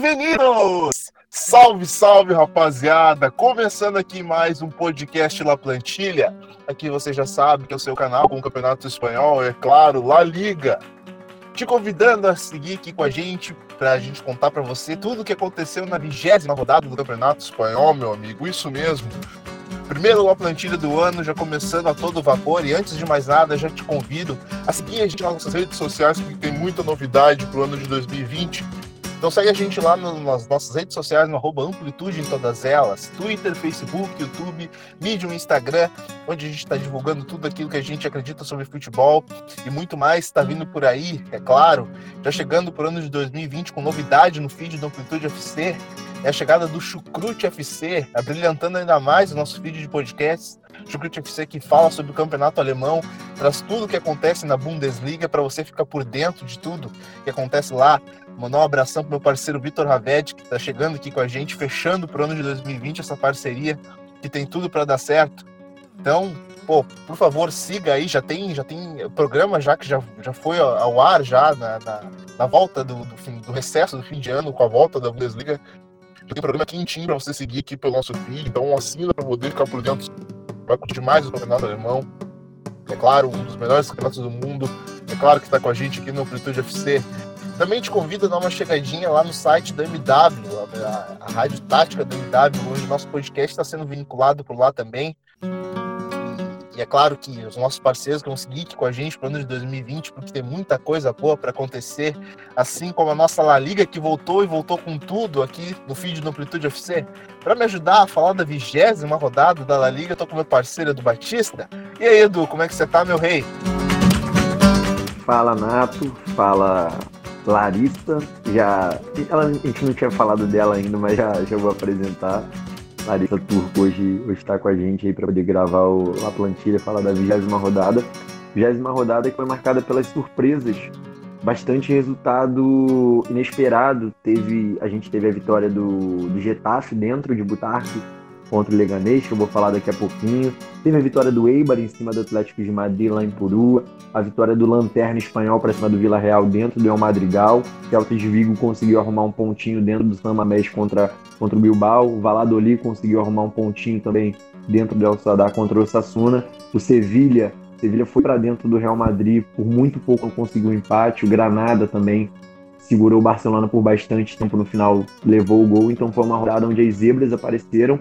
Bem-vindos! Salve, salve, rapaziada! Começando aqui mais um podcast La Plantilha. Aqui você já sabe que é o seu canal com o Campeonato Espanhol, é claro, La Liga. Te convidando a seguir aqui com a gente para a gente contar para você tudo o que aconteceu na vigésima rodada do Campeonato Espanhol, meu amigo. Isso mesmo. Primeiro La Plantilha do ano, já começando a todo vapor. E antes de mais nada, já te convido a seguir a gente nas nossas redes sociais, porque tem muita novidade para o ano de 2020. Então segue a gente lá nas nossas redes sociais, no arroba Amplitude em todas elas. Twitter, Facebook, YouTube, Medium, Instagram, onde a gente está divulgando tudo aquilo que a gente acredita sobre futebol e muito mais está vindo por aí, é claro. Já chegando para o ano de 2020 com novidade no feed do Amplitude FC. É a chegada do Chucrute FC, abrilhantando ainda mais o nosso feed de podcasts. Chucrute FC que fala sobre o campeonato alemão, traz tudo o que acontece na Bundesliga para você ficar por dentro de tudo que acontece lá. Mandar um abração pro meu parceiro Vitor Raved, que está chegando aqui com a gente, fechando pro ano de 2020 essa parceria, que tem tudo para dar certo. Então, pô, por favor, siga aí, já tem, já tem programa já que já, já foi ao ar já na, na, na volta do, do, fim, do recesso do fim de ano, com a volta da Bundesliga. Tem programa quentinho para você seguir aqui pelo nosso feed, então assina para poder ficar por dentro. Vai curtir mais o campeonato alemão. É claro, um dos melhores campeonatos do mundo. É claro que está com a gente aqui no Amplitude FC. Também te convido a dar uma chegadinha lá no site da MW, a, a, Rádio Tática da MW, onde o nosso podcast está sendo vinculado por lá também. E é claro que os nossos parceiros vão seguir aqui com a gente para o ano de 2020, porque tem muita coisa boa para acontecer, assim como a nossa La Liga que voltou e voltou com tudo aqui no feed do Amplitude FC. Para me ajudar a falar da vigésima rodada da La Liga, estou com meu parceiro Edu Batista. E aí, Edu, como é que você tá, meu rei? Fala, Nato. Fala, Larissa, já. Ela, a gente não tinha falado dela ainda, mas já, já vou apresentar. Larissa Turco hoje, está com a gente aí para poder gravar o, a plantilha, falar da vigésima rodada. Vigésima rodada que foi marcada pelas surpresas, bastante resultado inesperado. Teve, a gente teve a vitória do, do Getafe dentro de Butarque contra o Leganês, que eu vou falar daqui a pouquinho. Teve a vitória do Eibar em cima do Atlético de Madrid, lá em Purua. A vitória do Lanterna Espanhol para cima do Vila Real dentro do El Madrigal. Celta de Vigo conseguiu arrumar um pontinho dentro do San Mamés contra, contra o Bilbao. O Valladolid conseguiu arrumar um pontinho também dentro do El Sadar contra o Sassuna. O Sevilha Sevilha foi para dentro do Real Madrid, por muito pouco não conseguiu um empate. O Granada também segurou o Barcelona por bastante tempo no final, levou o gol. Então foi uma rodada onde as zebras apareceram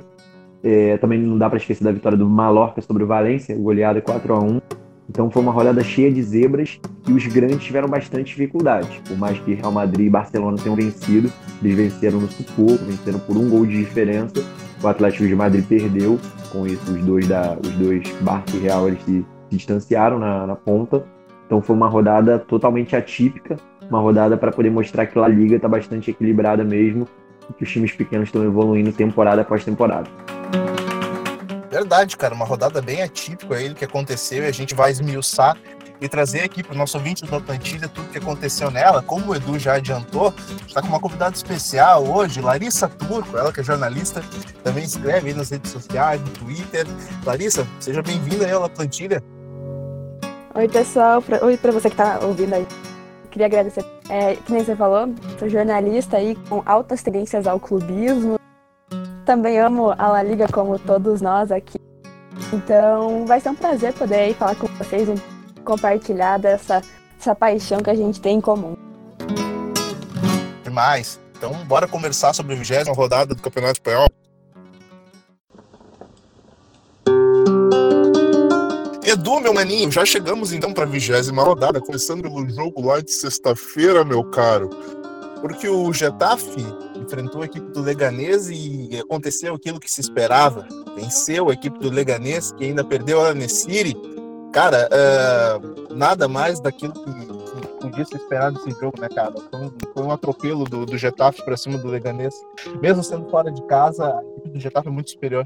é, também não dá para esquecer da vitória do Mallorca sobre o Valência, goleada 4 a 1 Então foi uma rodada cheia de zebras e os grandes tiveram bastante dificuldade. Por mais que Real Madrid e Barcelona tenham vencido, eles venceram no sufoco, venceram por um gol de diferença. O Atlético de Madrid perdeu, com isso os dois, da, os dois Barça e Real eles se, se distanciaram na, na ponta. Então foi uma rodada totalmente atípica, uma rodada para poder mostrar que a Liga está bastante equilibrada mesmo e que os times pequenos estão evoluindo temporada após temporada. Verdade, cara, uma rodada bem atípica aí que aconteceu e a gente vai esmiuçar e trazer aqui para o nosso ouvinte do Plantilha tudo que aconteceu nela. Como o Edu já adiantou, está com uma convidada especial hoje, Larissa Turco, ela que é jornalista, também escreve aí nas redes sociais, no Twitter. Larissa, seja bem-vinda aí à Plantilha. Oi, pessoal. Oi para você que está ouvindo aí. Queria agradecer. É, que nem você falou, sou jornalista aí com altas tendências ao clubismo, também amo a La Liga como todos nós aqui. Então vai ser um prazer poder falar com vocês, compartilhar dessa essa paixão que a gente tem em comum. Demais. Então bora conversar sobre a vigésima rodada do Campeonato Espanhol. Edu, meu maninho, já chegamos então para a vigésima rodada, começando pelo jogo lá de sexta-feira, meu caro. Porque o Getafe enfrentou a equipe do Leganês e aconteceu aquilo que se esperava. Venceu a equipe do Leganês, que ainda perdeu a Nessiri. Cara, uh, nada mais daquilo que, que, podia se esperar desse jogo, né, cara? Foi um, foi um atropelo do, do Getafe para cima do Leganês. Mesmo sendo fora de casa, a equipe do Getafe é muito superior.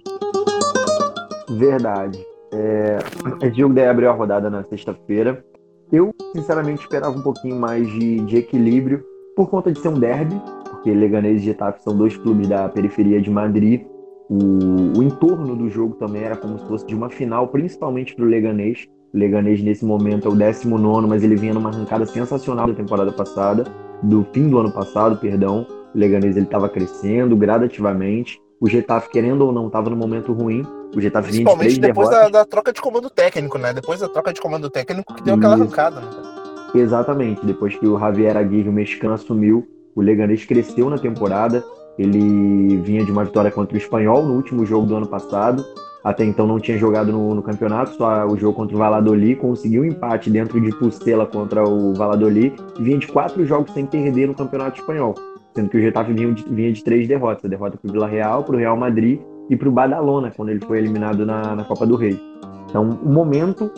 Verdade. É, esse jogo abriu a rodada na sexta-feira. Eu, sinceramente, esperava um pouquinho mais de, de equilíbrio por conta de ser um derby, porque Leganês e Getafe são dois clubes da periferia de Madrid. O, o entorno do jogo também era como se fosse de uma final, principalmente para o Leganês. O Leganês, nesse momento, é o 19, mas ele vinha numa arrancada sensacional da temporada passada, do fim do ano passado, perdão. O Leganês estava crescendo gradativamente. O Getafe, querendo ou não, estava no momento ruim. O Getafe vinha de três depois da, da troca de comando técnico, né? Depois da troca de comando técnico que deu aquela Isso. arrancada, né? Exatamente. Depois que o Javier Aguirre, o mexicano, assumiu, o Leganês cresceu na temporada. Ele vinha de uma vitória contra o Espanhol no último jogo do ano passado. Até então não tinha jogado no, no campeonato, só o jogo contra o Valladolid. Conseguiu um empate dentro de Pucela contra o Valladolid. E vinha de quatro jogos sem perder no campeonato espanhol. Sendo que o Getafe vinha de, vinha de três derrotas. A derrota para o Vila Real, para o Real Madrid e para o Badalona, quando ele foi eliminado na, na Copa do Rei. Então, o momento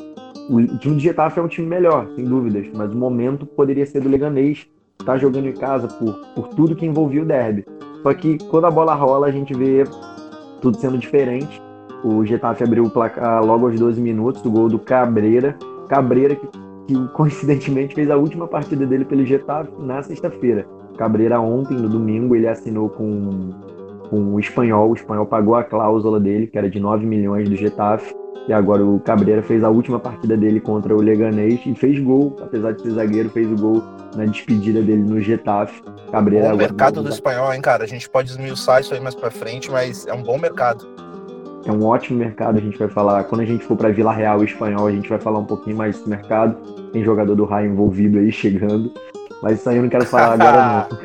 o time do Getafe é um time melhor, sem dúvidas, mas o momento poderia ser do Leganês, tá jogando em casa por, por tudo que envolvia o derby. Só que quando a bola rola, a gente vê tudo sendo diferente. O Getafe abriu o placar logo aos 12 minutos, do gol do Cabreira. Cabreira que, que coincidentemente fez a última partida dele pelo Getafe na sexta-feira. Cabreira ontem, no domingo, ele assinou com, com o Espanhol. O Espanhol pagou a cláusula dele, que era de 9 milhões do Getafe. E agora o Cabreira fez a última partida dele contra o Leganês e fez gol, apesar de ser zagueiro, fez o gol na despedida dele no Getafe. Cabreira Bom mercado do espanhol, hein, cara? A gente pode esmiuçar isso aí mais pra frente, mas é um bom mercado. É um ótimo mercado, a gente vai falar. Quando a gente for para Vila Real e Espanhol, a gente vai falar um pouquinho mais desse mercado. Tem jogador do Raio envolvido aí chegando. Mas isso aí eu não quero falar agora, não.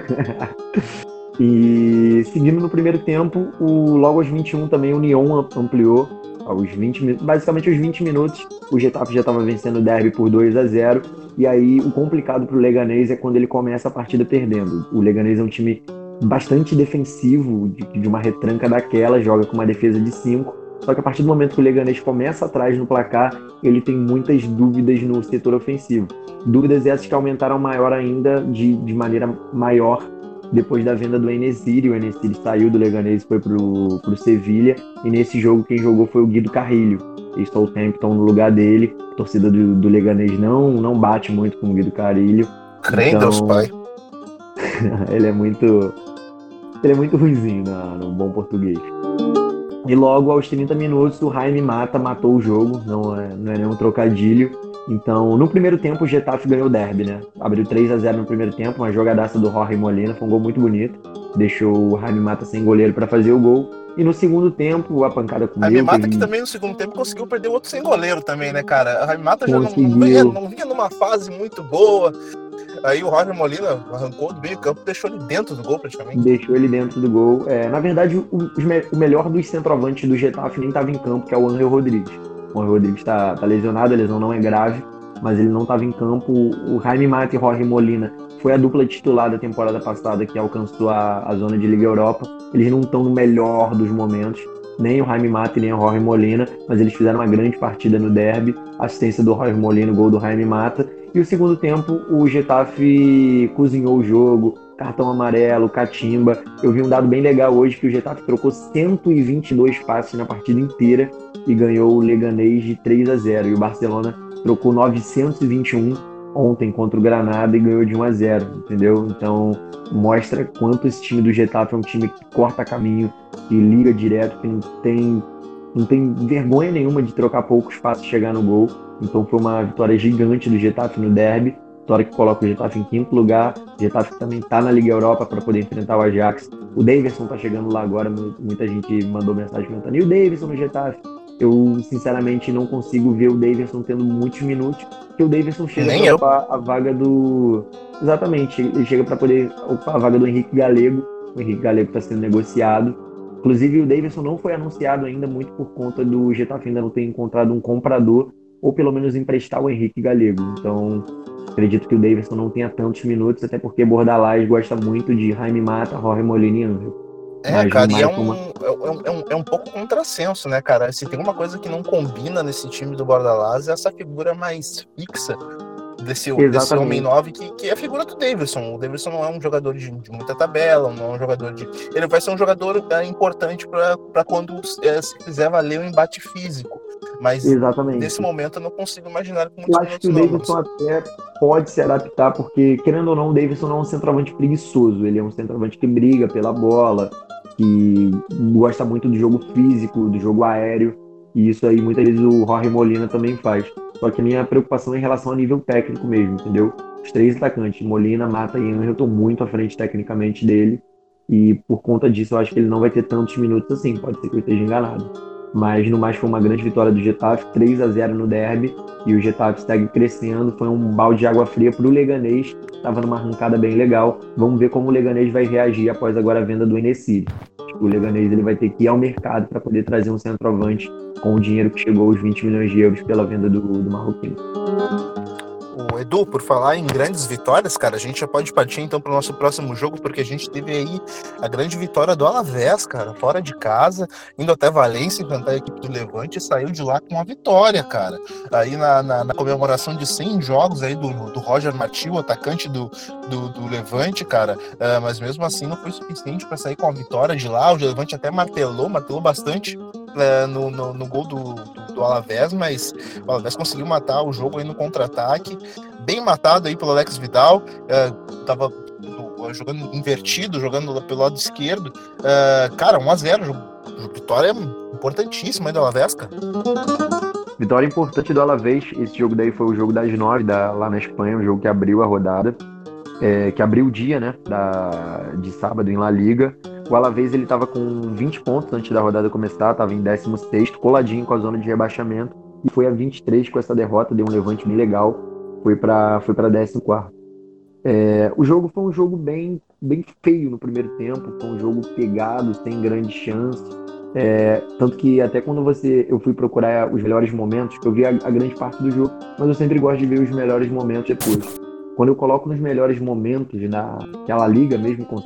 e seguindo no primeiro tempo, o, logo aos 21 também o Nyon ampliou. Aos 20, mi- basicamente aos 20 minutos, o Getafe já estava vencendo o derby por 2 a 0 E aí o complicado para o Leganês é quando ele começa a partida perdendo. O Leganês é um time bastante defensivo, de, de uma retranca daquela, joga com uma defesa de 5. Só que a partir do momento que o Leganês começa atrás no placar, ele tem muitas dúvidas no setor ofensivo. Dúvidas essas que aumentaram maior ainda, de, de maneira maior, depois da venda do Enesiri. O Enesiri saiu do Leganês e foi pro, pro Sevilha. E nesse jogo quem jogou foi o Guido Carrilho. Estou o Tempton no lugar dele. A torcida do, do Leganês não, não bate muito com o Guido Carrilho. Crê Então- Deus, pai. ele é muito. Ele é muito ruizinho na- no bom português. E logo aos 30 minutos o Jaime Mata matou o jogo, não é, não é nenhum trocadilho. Então, no primeiro tempo o Getafe ganhou o derby, né? Abriu 3 a 0 no primeiro tempo, uma jogadaça do Jorge Molina, foi um gol muito bonito. Deixou o Jaime Mata sem goleiro para fazer o gol. E no segundo tempo, a pancada com A Mimata que que também no segundo tempo conseguiu perder o outro sem goleiro também, né, cara? A Mimata já não, não, vinha, não vinha numa fase muito boa. Aí o Roger Molina arrancou do meio campo deixou ele dentro do gol praticamente. deixou ele dentro do gol. É, na verdade, o, o melhor dos centroavantes do Getafe nem estava em campo, que é o Angel Rodrigues. O Rodrigues está tá lesionado, a lesão não é grave, mas ele não estava em campo. O Jaime Mata e Jorge Molina foi a dupla titular da temporada passada que alcançou a, a zona de Liga Europa. Eles não estão no melhor dos momentos, nem o Jaime Mata nem o Jorge Molina, mas eles fizeram uma grande partida no derby. Assistência do Jorge Molina, gol do Jaime Mata. E o segundo tempo, o Getafe cozinhou o jogo, cartão amarelo, catimba. Eu vi um dado bem legal hoje que o Getafe trocou 122 passes na partida inteira e ganhou o Leganês de 3 a 0. E o Barcelona trocou 921 ontem contra o Granada e ganhou de 1 a 0, entendeu? Então mostra quanto esse time do Getafe é um time que corta caminho, que liga direto, que não tem não tem vergonha nenhuma de trocar poucos passos e chegar no gol. Então foi uma vitória gigante do Getafe no derby. Vitória que coloca o Getafe em quinto lugar. O Getafe também está na Liga Europa para poder enfrentar o Ajax. O Davidson está chegando lá agora. mu- Muita gente mandou mensagem perguntando: e o Davidson no Getafe? Eu, sinceramente, não consigo ver o Davidson tendo muitos minutos, porque o Davidson chega para ocupar a vaga do. Exatamente, ele chega para poder ocupar a vaga do Henrique Galego. O Henrique Galego está sendo negociado. Inclusive, o Davidson não foi anunciado ainda, muito por conta do Getafe ainda não ter encontrado um comprador, ou pelo menos emprestar o Henrique Galego. Então, acredito que o Davidson não tenha tantos minutos, até porque Bordalás gosta muito de Jaime Mata, Jorge Molina e Angel. É, Mas cara, e é um, uma- é, um, é, um, é um pouco contrassenso, né, cara? Se tem uma coisa que não combina nesse time do Bordalás é essa figura mais fixa desse, desse homem 9, que, que é a figura do Davidson. O Davidson não é um jogador de, de muita tabela, não é um jogador de. Ele vai ser um jogador é, importante para quando é, se quiser valer o embate físico. Mas Exatamente. nesse momento eu não consigo imaginar com muitos Eu acho que o. Davidson até pode se adaptar, porque, querendo ou não, o Davidson não é um centroavante preguiçoso. Ele é um centroavante que briga pela bola, que gosta muito do jogo físico, do jogo aéreo. E isso aí muitas vezes o Jorge Molina também faz. Só que a minha preocupação é em relação ao nível técnico mesmo, entendeu? Os três atacantes, Molina, Mata e Angel, estão muito à frente tecnicamente dele. E por conta disso, eu acho que ele não vai ter tantos minutos assim. Pode ser que eu esteja enganado. Mas no mais foi uma grande vitória do Getafe, 3 a 0 no derby. E o Getafe segue crescendo. Foi um balde de água fria para o Leganês. Estava numa arrancada bem legal. Vamos ver como o Leganês vai reagir após agora a venda do Enesiri. O Leganês ele vai ter que ir ao mercado para poder trazer um centroavante com o dinheiro que chegou aos 20 milhões de euros pela venda do, do Marroquino. O Edu, por falar em grandes vitórias, cara, a gente já pode partir então para o nosso próximo jogo, porque a gente teve aí a grande vitória do Alavés, cara, fora de casa, indo até Valência enfrentar a equipe do Levante e saiu de lá com a vitória, cara. Aí na, na, na comemoração de 100 jogos aí do, do Roger Martins, atacante do, do, do, Levante, cara, uh, mas mesmo assim não foi suficiente para sair com a vitória de lá. O Levante até martelou, martelou bastante uh, no, no, no, gol do, do, do Alavés, mas o Alavés conseguiu matar o jogo aí no contra-ataque bem matado aí pelo Alex Vidal, uh, tava jogando invertido, jogando pelo lado esquerdo. Uh, cara, 1x0, vitória importantíssima aí do Alavés, cara. Vitória importante do Alavés, esse jogo daí foi o jogo das nove da, lá na Espanha, o jogo que abriu a rodada, é, que abriu o dia, né, da, de sábado em La Liga. O Alavés ele estava com 20 pontos antes da rodada começar, estava em 16 coladinho com a zona de rebaixamento, e foi a 23 com essa derrota, deu um levante bem legal foi para foi para 14. É, o jogo foi um jogo bem, bem feio no primeiro tempo, foi um jogo pegado, sem grande chance. É, tanto que até quando você eu fui procurar os melhores momentos, eu vi a, a, grande parte do jogo, mas eu sempre gosto de ver os melhores momentos depois. Quando eu coloco nos melhores momentos naquela liga mesmo com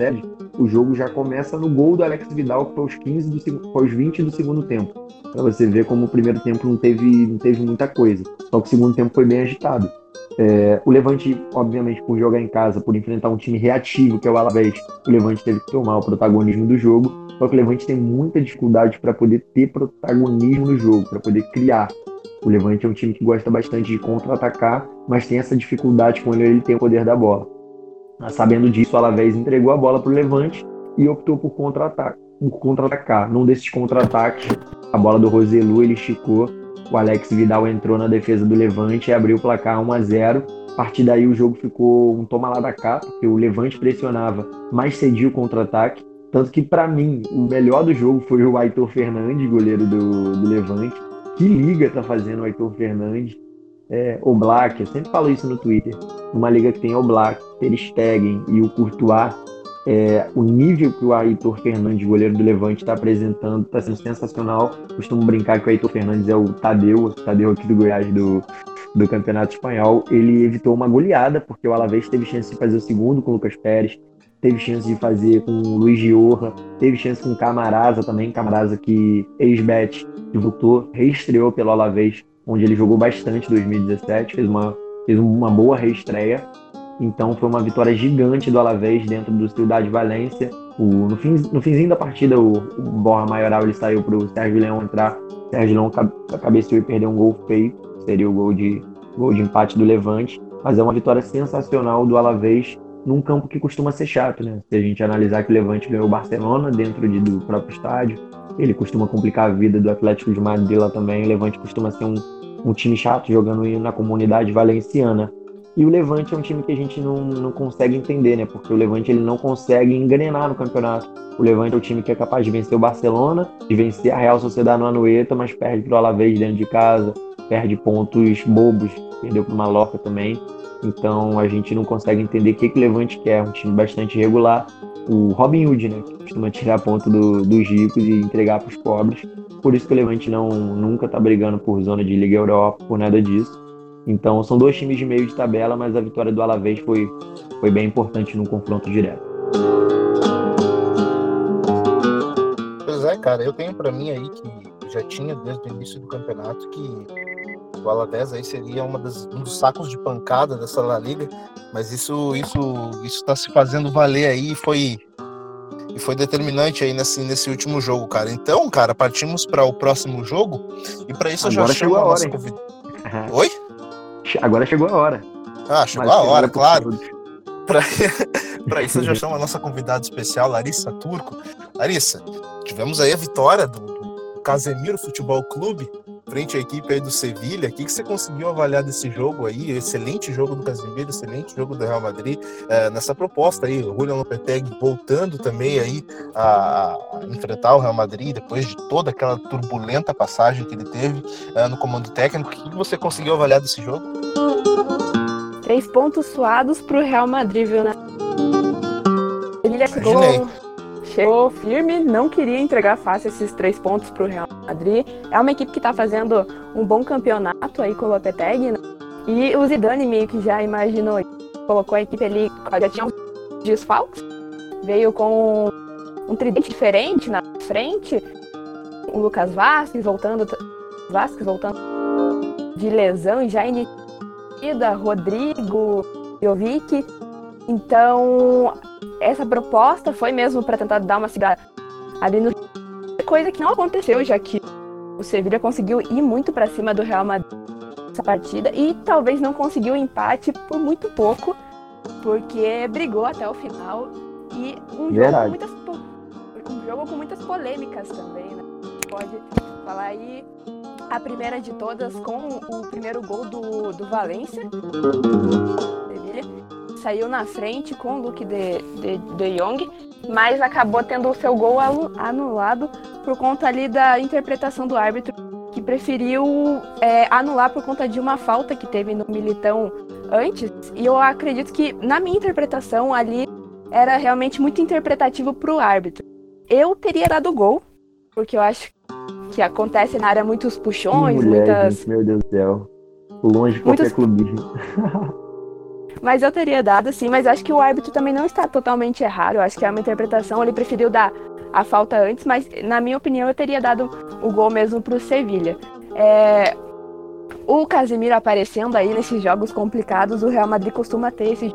o jogo já começa no gol do Alex Vidal, que foi aos 15 do, foi aos 20 do segundo tempo. Para você ver como o primeiro tempo não teve, não teve muita coisa. Só que o segundo tempo foi bem agitado. É, o Levante, obviamente, por jogar em casa, por enfrentar um time reativo, que é o Alavés, o Levante teve que tomar o protagonismo do jogo. Só que o Levante tem muita dificuldade para poder ter protagonismo no jogo, para poder criar. O Levante é um time que gosta bastante de contra-atacar, mas tem essa dificuldade quando ele tem o poder da bola. Sabendo disso, o Alavés entregou a bola para o Levante e optou por contra-atacar. Contra Num desses contra-ataques, a bola do Roselu ele esticou o Alex Vidal entrou na defesa do Levante e abriu o placar 1 a 0. A partir daí o jogo ficou um toma lá da cá, porque o Levante pressionava, mas cedia o contra-ataque. Tanto que, para mim, o melhor do jogo foi o Aitor Fernandes, goleiro do, do Levante. Que liga tá fazendo o Aitor Fernandes? É, o Black, eu sempre falo isso no Twitter. Uma liga que tem o Black, Ter Stegen e o Courtois, é, o nível que o Aitor Fernandes, goleiro do Levante, está apresentando está sendo sensacional. Costumo brincar que o Aitor Fernandes é o Tadeu, o Tadeu aqui do Goiás do, do Campeonato Espanhol. Ele evitou uma goleada, porque o Alavés teve chance de fazer o segundo com o Lucas Pérez, teve chance de fazer com o Luiz Giorra, teve chance com o Camarasa também, Camarasa que ex-bet voltou, reestreou pelo Alavés, onde ele jogou bastante em 2017, fez uma, fez uma boa reestreia. Então foi uma vitória gigante do Alavés dentro do Cidade Valência. O, no, fim, no finzinho da partida, o, o Borra Maioral ele saiu para o Sérgio Leão entrar. Sérgio Leão cabeceou e perdeu um gol feio. Seria o gol de, gol de empate do Levante. Mas é uma vitória sensacional do Alavés num campo que costuma ser chato, né? Se a gente analisar que o Levante ganhou o Barcelona dentro de, do próprio estádio, ele costuma complicar a vida do Atlético de Madrid lá também. O Levante costuma ser um, um time chato jogando na comunidade valenciana. E o Levante é um time que a gente não, não consegue entender, né? Porque o Levante ele não consegue engrenar no campeonato. O Levante é o time que é capaz de vencer o Barcelona, de vencer a Real Sociedade no Anoeta, mas perde para o Alavés dentro de casa, perde pontos bobos, perdeu para o Mallorca também. Então a gente não consegue entender o que, que o Levante quer. É um time bastante regular. O Robin Hood, né? Que costuma tirar ponto do, dos ricos e entregar para os pobres. Por isso que o Levante não, nunca está brigando por zona de Liga Europa, por nada disso. Então são dois times de meio de tabela, mas a vitória do Alavés foi, foi bem importante no confronto direto. Pois é, cara, eu tenho para mim aí que já tinha desde o início do campeonato que o Alavés aí seria uma das, um dos sacos de pancada dessa La Liga, mas isso isso isso está se fazendo valer aí e foi e foi determinante aí nesse, nesse último jogo, cara. Então, cara, partimos para o próximo jogo e para isso Agora eu já chamo a nossa convidada. Oi? Agora chegou a hora. Ah, chegou Mas a hora, claro. Para isso, já chamo a nossa convidada especial, Larissa Turco. Larissa, tivemos aí a vitória do, do Casemiro Futebol Clube frente à equipe aí do Sevilha. O que, que você conseguiu avaliar desse jogo aí? Excelente jogo do Casemiro, excelente jogo do Real Madrid é, nessa proposta aí. O Julian Lopetegui voltando também aí a, enfrentar o Real Madrid depois de toda aquela turbulenta passagem que ele teve é, no comando técnico. O que, que você conseguiu avaliar desse jogo? Três pontos suados para o Real Madrid, viu, né? Sevilha chegou chegou firme, não queria entregar fácil esses três pontos para o Real Madrid. É uma equipe que está fazendo um bom campeonato aí com o Lopetegui, né? E o Zidane meio que já imaginou, colocou a equipe ali, já tinha uns desfalques, veio com um tridente diferente na frente, o Lucas Vasquez voltando, Vasquez voltando de lesão e já iniciada, Rodrigo, Jovic. Então, essa proposta foi mesmo para tentar dar uma segurada ali no coisa que não aconteceu, já que o Sevilla conseguiu ir muito para cima do Real Madrid nessa partida e talvez não conseguiu o empate por muito pouco, porque brigou até o final e um jogo, com muitas, um jogo com muitas polêmicas também, né? Pode falar aí a primeira de todas com o primeiro gol do, do Valência. Sevilha saiu na frente com o Luke de, de, de Jong, mas acabou tendo o seu gol anulado por conta ali da interpretação do árbitro, que preferiu é, anular por conta de uma falta que teve no Militão antes. E eu acredito que, na minha interpretação, ali era realmente muito interpretativo para o árbitro. Eu teria dado gol, porque eu acho que acontece na área muitos puxões, Mulher, muitas. Gente, meu Deus do céu. Longe de qualquer clubismo. Mas eu teria dado, sim, mas acho que o árbitro também não está totalmente errado. Eu acho que é uma interpretação, ele preferiu dar a falta antes, mas na minha opinião eu teria dado o gol mesmo para o Sevilha. É... O Casemiro aparecendo aí nesses jogos complicados, o Real Madrid costuma ter esses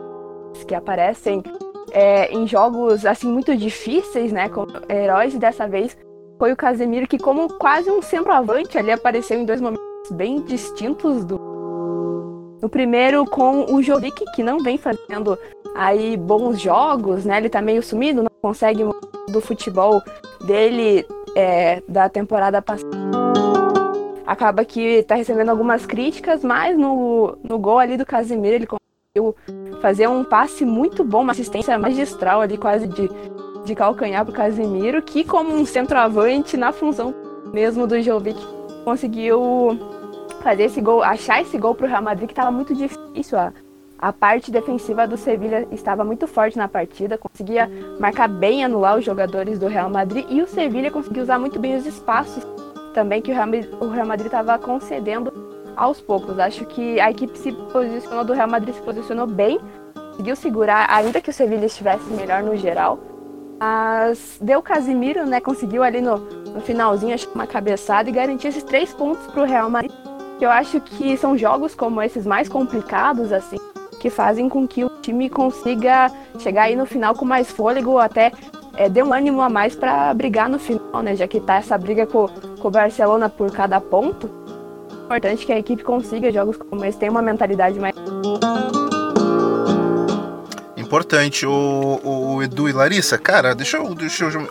que aparecem é, em jogos assim muito difíceis, né, como heróis, e dessa vez foi o Casemiro que como quase um centroavante ali apareceu em dois momentos bem distintos do no primeiro com o Jovic, que não vem fazendo aí bons jogos, né? Ele tá meio sumido, não consegue do futebol dele é, da temporada passada. Acaba que tá recebendo algumas críticas, mas no, no gol ali do Casemiro ele conseguiu fazer um passe muito bom, uma assistência magistral ali, quase de, de calcanhar pro Casemiro, que como um centroavante na função mesmo do Jovic conseguiu fazer esse gol, achar esse gol pro Real Madrid que estava muito difícil. A, a parte defensiva do Sevilha estava muito forte na partida, conseguia marcar bem, anular os jogadores do Real Madrid e o Sevilha conseguiu usar muito bem os espaços também que o Real, o Real Madrid estava concedendo aos poucos. Acho que a equipe se posicionou do Real Madrid se posicionou bem, conseguiu segurar, ainda que o Sevilha estivesse melhor no geral. Mas deu Casimiro, né? Conseguiu ali no, no finalzinho, acho que uma cabeçada e garantiu esses três pontos para o Real Madrid eu acho que são jogos como esses mais complicados, assim, que fazem com que o time consiga chegar aí no final com mais fôlego, ou até é, dê um ânimo a mais para brigar no final, né? Já que tá essa briga com, com o Barcelona por cada ponto. É importante que a equipe consiga jogos como esse, tenha uma mentalidade mais importante. O, o, Edu e Larissa, cara, deixa eu, deixa eu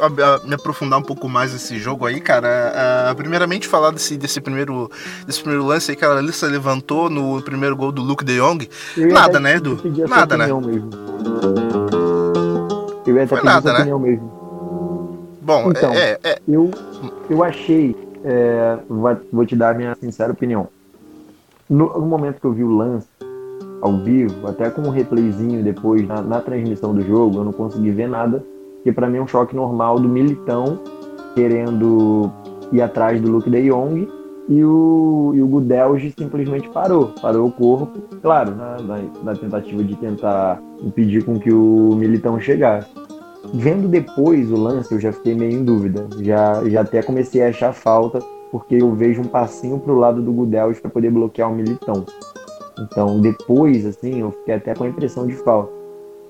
me aprofundar um pouco mais nesse jogo aí, cara. Uh, primeiramente, falar desse, desse, primeiro, desse primeiro lance aí que a Larissa levantou no primeiro gol do Luke de Jong. Nada, né, Edu? Nada, né? Mesmo. Eu ia Foi nada, né? mesmo. Bom, então, é, é... Eu, eu achei, é, vou te dar a minha sincera opinião. No, no momento que eu vi o lance, ao vivo, até com um replayzinho depois na, na transmissão do jogo, eu não consegui ver nada, que para mim é um choque normal do Militão querendo ir atrás do Luke de Jong e o, e o Gudelge simplesmente parou, parou o corpo, claro, na, na, na, tentativa de tentar impedir com que o Militão chegasse. Vendo depois o lance, eu já fiquei meio em dúvida, já, já até comecei a achar falta, porque eu vejo um passinho para o lado do Gudelge para poder bloquear o Militão. Então, depois, assim, eu fiquei até com a impressão de falta.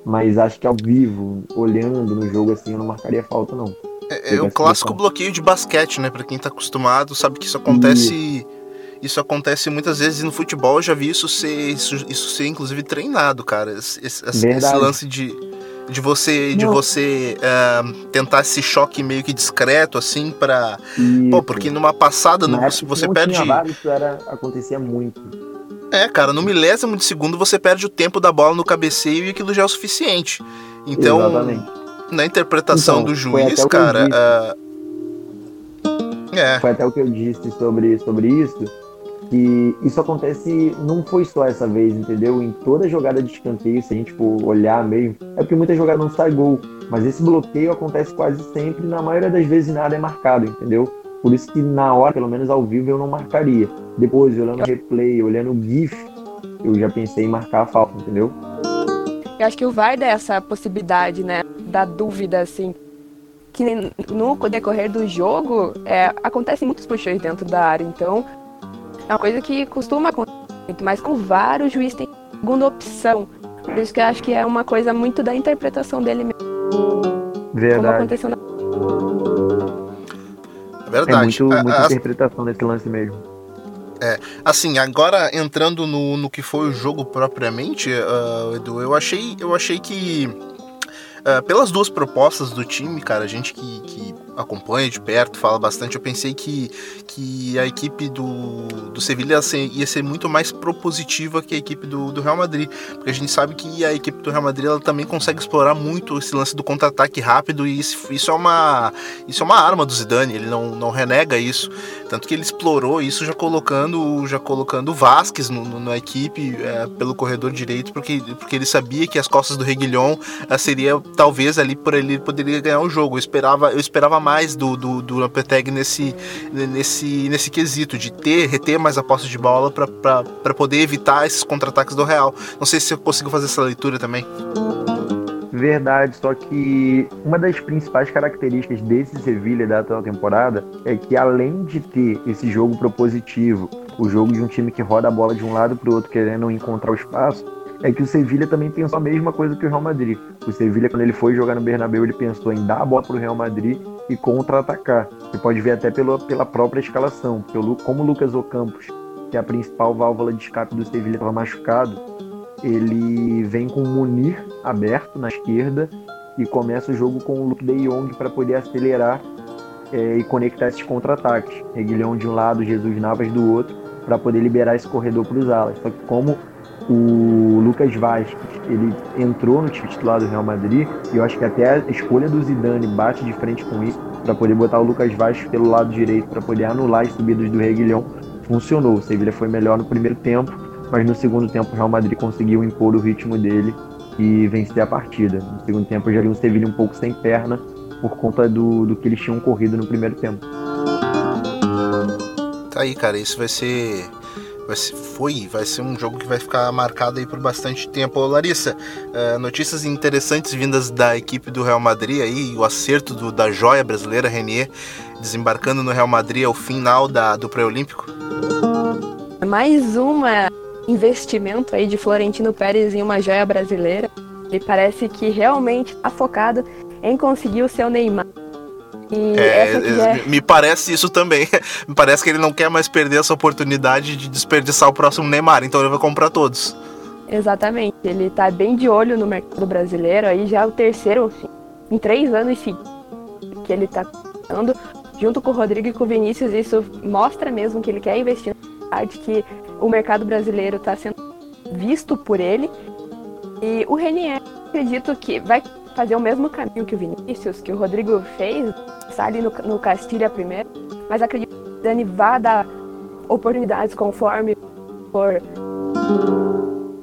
Mas acho que ao vivo, olhando no jogo, assim, eu não marcaria falta, não. É, é o clássico bloqueio de basquete, né? Pra quem tá acostumado, sabe que isso acontece. E... Isso acontece muitas vezes no futebol, eu já vi isso ser, isso, isso ser inclusive treinado, cara. Esse, esse, esse lance de, de você de você uh, tentar esse choque meio que discreto assim para pô porque numa passada no, você perde isso era acontecia muito é cara no milésimo de segundo você perde o tempo da bola no cabeceio e aquilo já é o suficiente então Exatamente. na interpretação então, do juiz cara uh, é. foi até o que eu disse sobre sobre isso que isso acontece, não foi só essa vez, entendeu? Em toda jogada de escanteio, se a gente for olhar mesmo, é porque muita jogada não sai gol, mas esse bloqueio acontece quase sempre, na maioria das vezes nada é marcado, entendeu? Por isso que na hora, pelo menos ao vivo, eu não marcaria. Depois, olhando o replay, olhando o GIF, eu já pensei em marcar a falta, entendeu? Eu acho que o VAR dá essa possibilidade, né? Da dúvida, assim. Que no decorrer do jogo, é, acontecem muitos puxões dentro da área. Então, é uma coisa que costuma acontecer muito, mas com vários juízes tem segunda opção. Por isso que eu acho que é uma coisa muito da interpretação dele mesmo. Verdade. Como aconteceu na... É verdade. É muito, muita a, interpretação desse lance mesmo. É, assim, agora entrando no, no que foi o jogo propriamente, uh, Edu, eu achei, eu achei que uh, pelas duas propostas do time, cara, a gente que, que acompanha de perto, fala bastante, eu pensei que, que a equipe do, do Sevilha ia ser, ia ser muito mais propositiva que a equipe do, do Real Madrid, porque a gente sabe que a equipe do Real Madrid ela também consegue explorar muito esse lance do contra-ataque rápido e isso, isso, é uma, isso é uma arma do Zidane, ele não, não renega isso, tanto que ele explorou isso já colocando já colocando Vasquez no, no, na equipe é, pelo corredor direito, porque, porque ele sabia que as costas do Reguilhon é, seria talvez ali por ele poderia ganhar o jogo, eu esperava, eu esperava mais do, do, do nesse, nesse, nesse quesito, de ter, reter mais a posse de bola para poder evitar esses contra-ataques do Real. Não sei se eu consigo fazer essa leitura também. Verdade, só que uma das principais características desse Sevilha da atual temporada é que além de ter esse jogo propositivo, o jogo de um time que roda a bola de um lado para o outro querendo encontrar o espaço, é que o Sevilha também pensou a mesma coisa que o Real Madrid. O Sevilha, quando ele foi jogar no Bernabéu, ele pensou em dar a bola para o Real Madrid e contra-atacar. Você pode ver até pela, pela própria escalação, pelo, como o Lucas Ocampos, que é a principal válvula de escape do Sevilha, estava machucado, ele vem com o Munir aberto na esquerda e começa o jogo com o Luke de Jong para poder acelerar é, e conectar esses contra-ataques. Reguilhão de um lado, Jesus Navas do outro, para poder liberar esse corredor para os alas. Só que como o Lucas Vasquez, ele entrou no time titular do Real Madrid e eu acho que até a escolha do Zidane bate de frente com isso para poder botar o Lucas Vasquez pelo lado direito para poder anular as subidas do Reguilhão. Funcionou. O Sevilla foi melhor no primeiro tempo, mas no segundo tempo o Real Madrid conseguiu impor o ritmo dele e vencer a partida. No segundo tempo eu já vi o Sevilla um pouco sem perna por conta do, do que eles tinham corrido no primeiro tempo. Tá aí, cara, isso vai ser vai ser, foi, vai ser um jogo que vai ficar marcado aí por bastante tempo. Ô, Larissa, uh, notícias interessantes vindas da equipe do Real Madrid aí, o acerto do, da joia brasileira Renier desembarcando no Real Madrid ao final da, do pré-olímpico. Mais um investimento aí de Florentino Pérez em uma joia brasileira. Ele parece que realmente está focado em conseguir o seu Neymar é, é... Me parece isso também. me parece que ele não quer mais perder essa oportunidade de desperdiçar o próximo Neymar, então ele vai comprar todos. Exatamente. Ele tá bem de olho no mercado brasileiro, aí já é o terceiro assim, em três anos que ele tá dando, junto com o Rodrigo e com o Vinícius, isso mostra mesmo que ele quer investir na cidade, que o mercado brasileiro está sendo visto por ele. E o Renier, acredito que vai fazer o mesmo caminho que o Vinícius, que o Rodrigo fez, ali no, no Castilha primeiro, mas acredito que o Dani vai dar oportunidades conforme for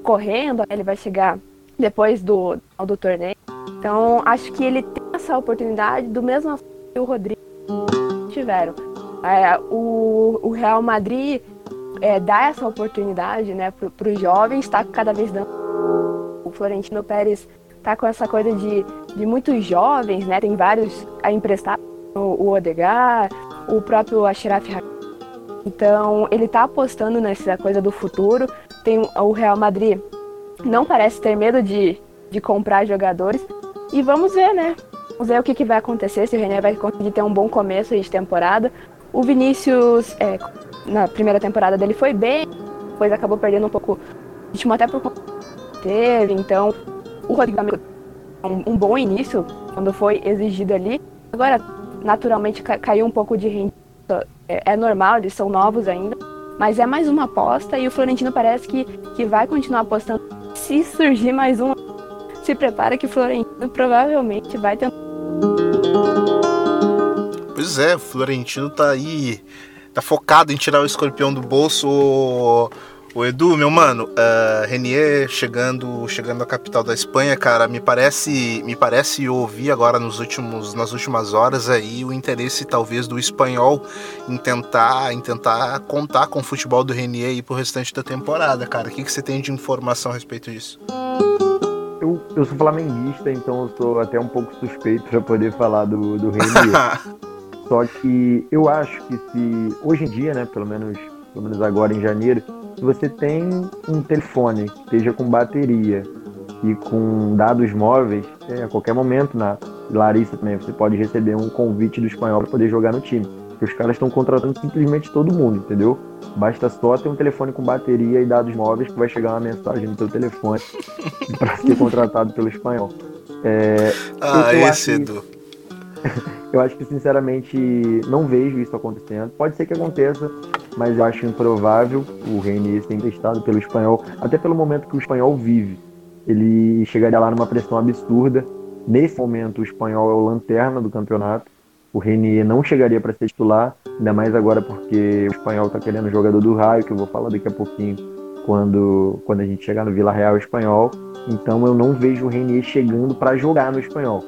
correndo, ele vai chegar depois do, do torneio. Então, acho que ele tem essa oportunidade do mesmo que o Rodrigo tiveram. É, o, o, Real Madrid é, dá essa oportunidade né, para os jovens, está cada vez dando. O Florentino Pérez está com essa coisa de, de muitos jovens, né? Tem vários a emprestar o, Odegar, o próprio Ashraf. Então, ele está apostando nessa coisa do futuro. Tem o Real Madrid não parece ter medo de, de comprar jogadores. E vamos ver, né? Vamos ver o que, que vai acontecer, se o René vai conseguir ter um bom começo de temporada. O Vinícius, é, na primeira temporada dele foi bem, depois acabou perdendo um pouco ritmo até por teve, então o Rodrigo um, um bom início quando foi exigido ali. Agora, naturalmente, caiu um pouco de rendimento. É, é normal, eles são novos ainda. Mas é mais uma aposta e o Florentino parece que, que vai continuar apostando. Se surgir mais um, se prepara que o Florentino provavelmente vai tentar. Pois é, o Florentino tá aí, tá focado em tirar o escorpião do bolso. O Edu, meu mano, uh, Renier chegando, chegando à capital da Espanha, cara, me parece, me parece ouvir agora nos últimos, nas últimas horas aí o interesse talvez do espanhol em tentar, em tentar contar com o futebol do Renier aí pro restante da temporada, cara. O que, que você tem de informação a respeito disso? Eu, eu sou flamenguista, então eu sou até um pouco suspeito para poder falar do, do Renier. Só que eu acho que se hoje em dia, né, pelo menos, pelo menos agora em janeiro, se você tem um telefone que esteja com bateria e com dados móveis, é, a qualquer momento, na Larissa também, você pode receber um convite do espanhol para poder jogar no time. Porque os caras estão contratando simplesmente todo mundo, entendeu? Basta só ter um telefone com bateria e dados móveis que vai chegar uma mensagem no teu telefone para ser contratado pelo espanhol. É, ah, esse, Edu. eu acho que, sinceramente, não vejo isso acontecendo. Pode ser que aconteça, mas eu acho improvável o Reinier ser testado pelo espanhol, até pelo momento que o espanhol vive. Ele chegaria lá numa pressão absurda. Nesse momento, o espanhol é o lanterna do campeonato. O Renier não chegaria para ser titular, ainda mais agora porque o espanhol está querendo jogador do raio, que eu vou falar daqui a pouquinho quando, quando a gente chegar no Vila Real espanhol. Então eu não vejo o Renier chegando para jogar no espanhol.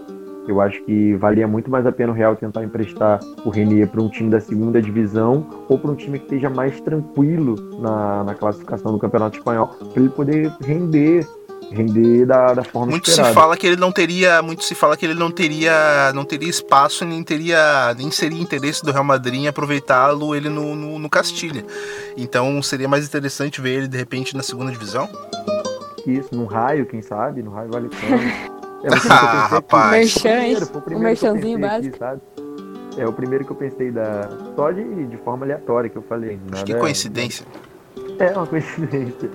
Eu acho que valia muito mais a pena o Real tentar emprestar o Renier para um time da segunda divisão ou para um time que esteja mais tranquilo na, na classificação do Campeonato Espanhol, para ele poder render render da, da forma muito esperada. se fala que ele não teria muito se fala que ele não teria não teria espaço nem teria nem seria interesse do Real Madrid em aproveitá-lo ele no, no, no, Castilha. Então seria mais interessante ver ele de repente na segunda divisão? Isso num raio quem sabe? No raio vale É ah, rapaz. O merchanzinho básico. Aqui, é o primeiro que eu pensei da. Só de, de forma aleatória que eu falei. Nada, que coincidência. É uma coincidência.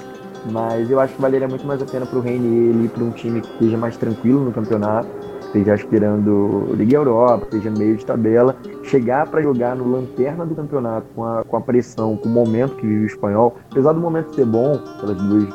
Mas eu acho que valeria muito mais a pena pro Reine ele ir para um time que esteja mais tranquilo no campeonato, esteja aspirando Liga Europa, esteja no meio de tabela, chegar para jogar no lanterna do campeonato com a, com a pressão, com o momento que vive o espanhol, apesar do momento ser bom, pelas duas,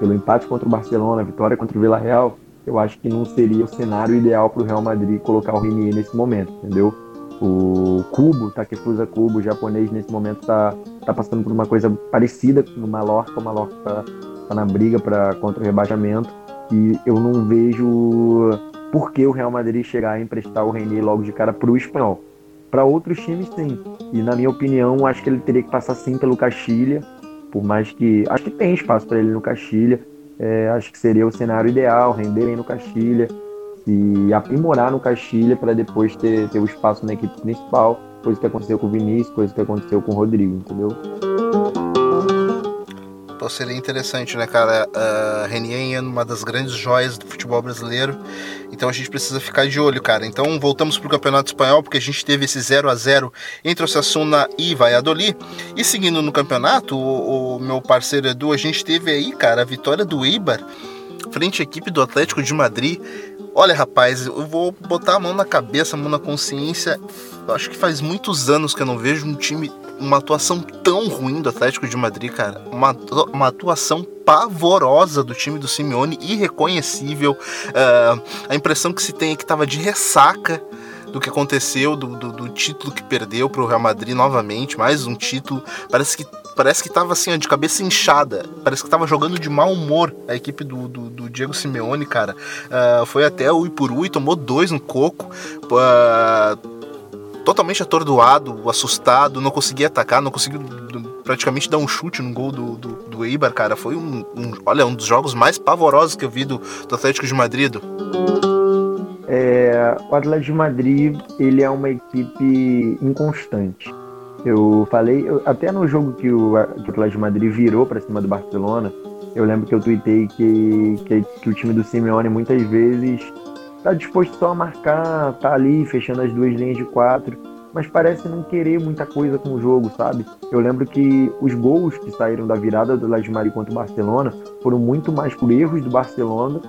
pelo empate contra o Barcelona, a vitória contra o Vila Real, eu acho que não seria o cenário ideal para o Real Madrid colocar o Renier nesse momento, entendeu? O Kubo, Takefusa Kubo, japonês, nesse momento está tá passando por uma coisa parecida no Mallorca. O Mallorca está tá na briga pra, contra o rebaixamento e eu não vejo por que o Real Madrid chegar a emprestar o Renier logo de cara para o espanhol. Para outros times, sim. E na minha opinião, acho que ele teria que passar sim pelo Castilha, por mais que. Acho que tem espaço para ele no Castilha é, acho que seria o cenário ideal, render bem no Castilha, e aprimorar no Castilha para depois ter, ter o espaço na equipe principal, coisa que aconteceu com o Vinícius, coisa que aconteceu com o Rodrigo, entendeu? Pô, seria interessante, né, cara? Uh, Renier é uma das grandes joias do futebol brasileiro. Então a gente precisa ficar de olho, cara. Então voltamos pro Campeonato Espanhol, porque a gente teve esse 0 a 0 entre o Sassuna e Valladolid. E seguindo no campeonato, o, o meu parceiro Edu, a gente teve aí, cara, a vitória do Eibar frente à equipe do Atlético de Madrid. Olha, rapaz, eu vou botar a mão na cabeça, a mão na consciência. Eu acho que faz muitos anos que eu não vejo um time uma atuação tão ruim do Atlético de Madrid, cara. Uma, uma atuação pavorosa do time do Simeone, irreconhecível. Uh, a impressão que se tem é que tava de ressaca do que aconteceu, do, do, do título que perdeu para o Real Madrid novamente, mais um título. Parece que parece que tava assim, de cabeça inchada. Parece que tava jogando de mau humor a equipe do, do, do Diego Simeone, cara. Uh, foi até o Ipuru e tomou dois no coco. Uh, totalmente atordoado, assustado, não conseguia atacar, não conseguiu praticamente dar um chute no gol do, do, do Eibar, cara. Foi um, um, olha, um dos jogos mais pavorosos que eu vi do, do Atlético de Madrid. É, o Atlético de Madrid, ele é uma equipe inconstante. Eu falei, eu, até no jogo que o, Atlético de Madrid virou para cima do Barcelona, eu lembro que eu tuitei que, que, que o time do Simeone muitas vezes tá disposto só a marcar, tá ali fechando as duas linhas de quatro, mas parece não querer muita coisa com o jogo, sabe? Eu lembro que os gols que saíram da virada do Las Mari contra o Barcelona foram muito mais por erros do Barcelona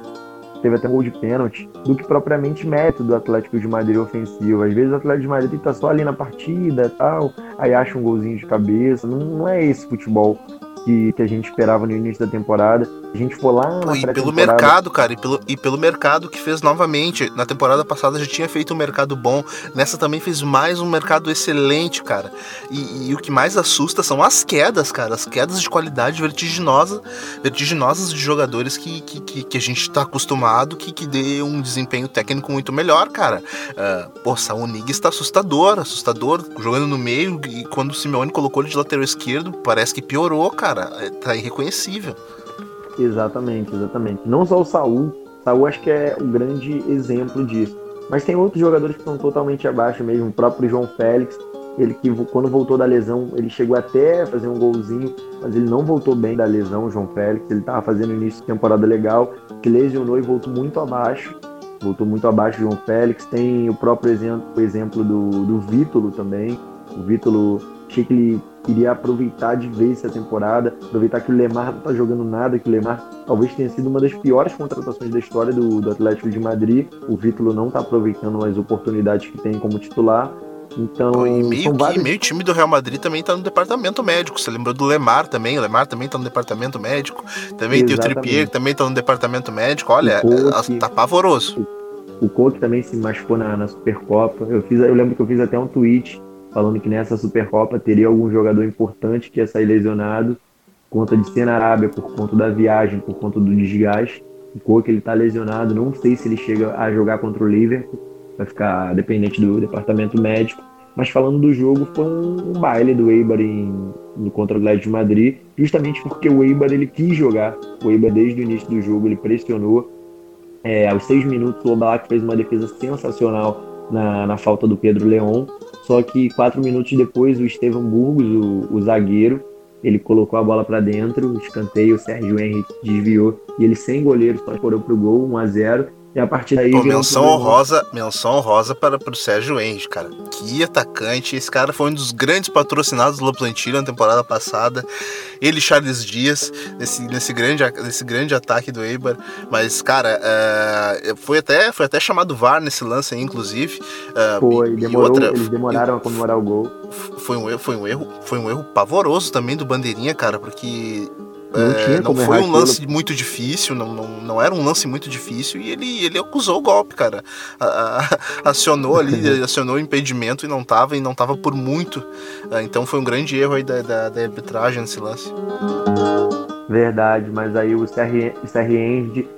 teve até um gol de pênalti, do que propriamente mérito do Atlético de Madrid ofensivo. Às vezes o Atlético de Madrid tá só ali na partida tal, aí acha um golzinho de cabeça. Não, não é esse futebol que, que a gente esperava no início da temporada. A gente for lá na E pelo mercado, cara, e pelo, e pelo mercado que fez novamente. Na temporada passada já tinha feito um mercado bom, nessa também fez mais um mercado excelente, cara. E, e o que mais assusta são as quedas, cara, as quedas de qualidade vertiginosa, vertiginosas de jogadores que, que, que, que a gente tá acostumado que, que dê um desempenho técnico muito melhor, cara. Uh, pô, Saúl está assustador, assustador, jogando no meio, e quando o Simeone colocou ele de lateral esquerdo, parece que piorou, cara. É, tá irreconhecível. Exatamente, exatamente. Não só o Saul, Saul acho que é um grande exemplo disso. Mas tem outros jogadores que estão totalmente abaixo mesmo, o próprio João Félix, ele que quando voltou da lesão, ele chegou até a fazer um golzinho, mas ele não voltou bem da lesão, o João Félix, ele estava fazendo início de temporada legal, que lesionou e voltou muito abaixo, voltou muito abaixo o João Félix, tem o próprio exemplo, o exemplo do, do Vítulo também, o Vítulo Achei que ele iria aproveitar de vez essa temporada, aproveitar que o Lemar não está jogando nada, que o Lemar talvez tenha sido uma das piores contratações da história do, do Atlético de Madrid. O Vítor não está aproveitando as oportunidades que tem como titular. Então, e meio, que, vários... meio time do Real Madrid também está no departamento médico. Você lembrou do Lemar também? O Lemar também está no departamento médico. Também Exatamente. tem o Trippier que também está no departamento médico. Olha, está pavoroso. O Coque também se machucou na, na Supercopa. Eu, fiz, eu lembro que eu fiz até um tweet falando que nessa Supercopa teria algum jogador importante que ia sair lesionado, por conta de ser na Arábia, por conta da viagem, por conta do desgaste. O que ele está lesionado, não sei se ele chega a jogar contra o Liverpool, vai ficar dependente do departamento médico. Mas falando do jogo, foi um, baile do Eibar em, no contra o Atlético de Madrid, justamente porque o Eibar ele quis jogar. O Eibar desde o início do jogo ele pressionou. É, aos seis minutos o Oblak fez uma defesa sensacional na, na falta do Pedro Leão só que quatro minutos depois, o Estevam Burgos, o, o zagueiro, ele colocou a bola para dentro, o escanteio, o Sérgio Henrique desviou e ele sem goleiro só escorou pro gol, 1 a 0 e a partir daí. Pô, menção honrosa, menção honrosa para, o Sérgio Enge, cara. Que atacante. Esse cara foi um dos grandes patrocinados do Plantilha na temporada passada. Ele Charles Dias, nesse, nesse, grande, nesse grande ataque do Eibar. Mas, cara, uh, foi, até, foi até chamado VAR nesse lance aí, inclusive. Uh, foi, e, demorou, outra, eles demoraram a comemorar o gol. Foi um, foi, um erro, foi um erro pavoroso também do Bandeirinha, cara, porque não, é, não foi um lance aquilo. muito difícil, não, não, não era um lance muito difícil e ele, ele acusou o golpe, cara. A, a, acionou ali, acionou o impedimento e não tava, e não tava por muito. É, então foi um grande erro aí da, da, da arbitragem nesse lance. Verdade, mas aí o CR, CR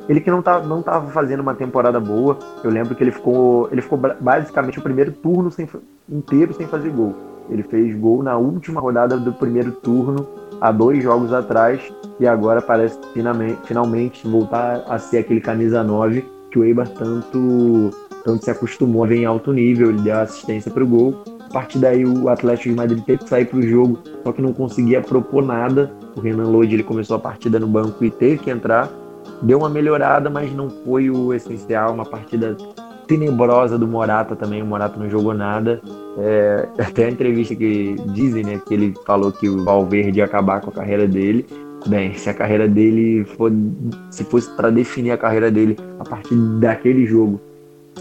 ele que não tava, não tava fazendo uma temporada boa, eu lembro que ele ficou, ele ficou basicamente o primeiro turno sem, inteiro sem fazer gol. Ele fez gol na última rodada do primeiro turno há dois jogos atrás e agora parece finalmente, voltar a ser aquele camisa 9 que o Eibar tanto, tanto se acostumou a ver em alto nível, ele deu assistência para o gol. A partir daí o Atlético de Madrid teve que sair para o jogo, só que não conseguia propor nada. O Renan Lodi ele começou a partida no banco e teve que entrar. Deu uma melhorada, mas não foi o essencial. Uma partida tenebrosa do Morata também. O Morata não jogou nada. É, até a entrevista que dizem, né, que ele falou que o Valverde ia acabar com a carreira dele. Bem, se a carreira dele for, se fosse para definir a carreira dele a partir daquele jogo,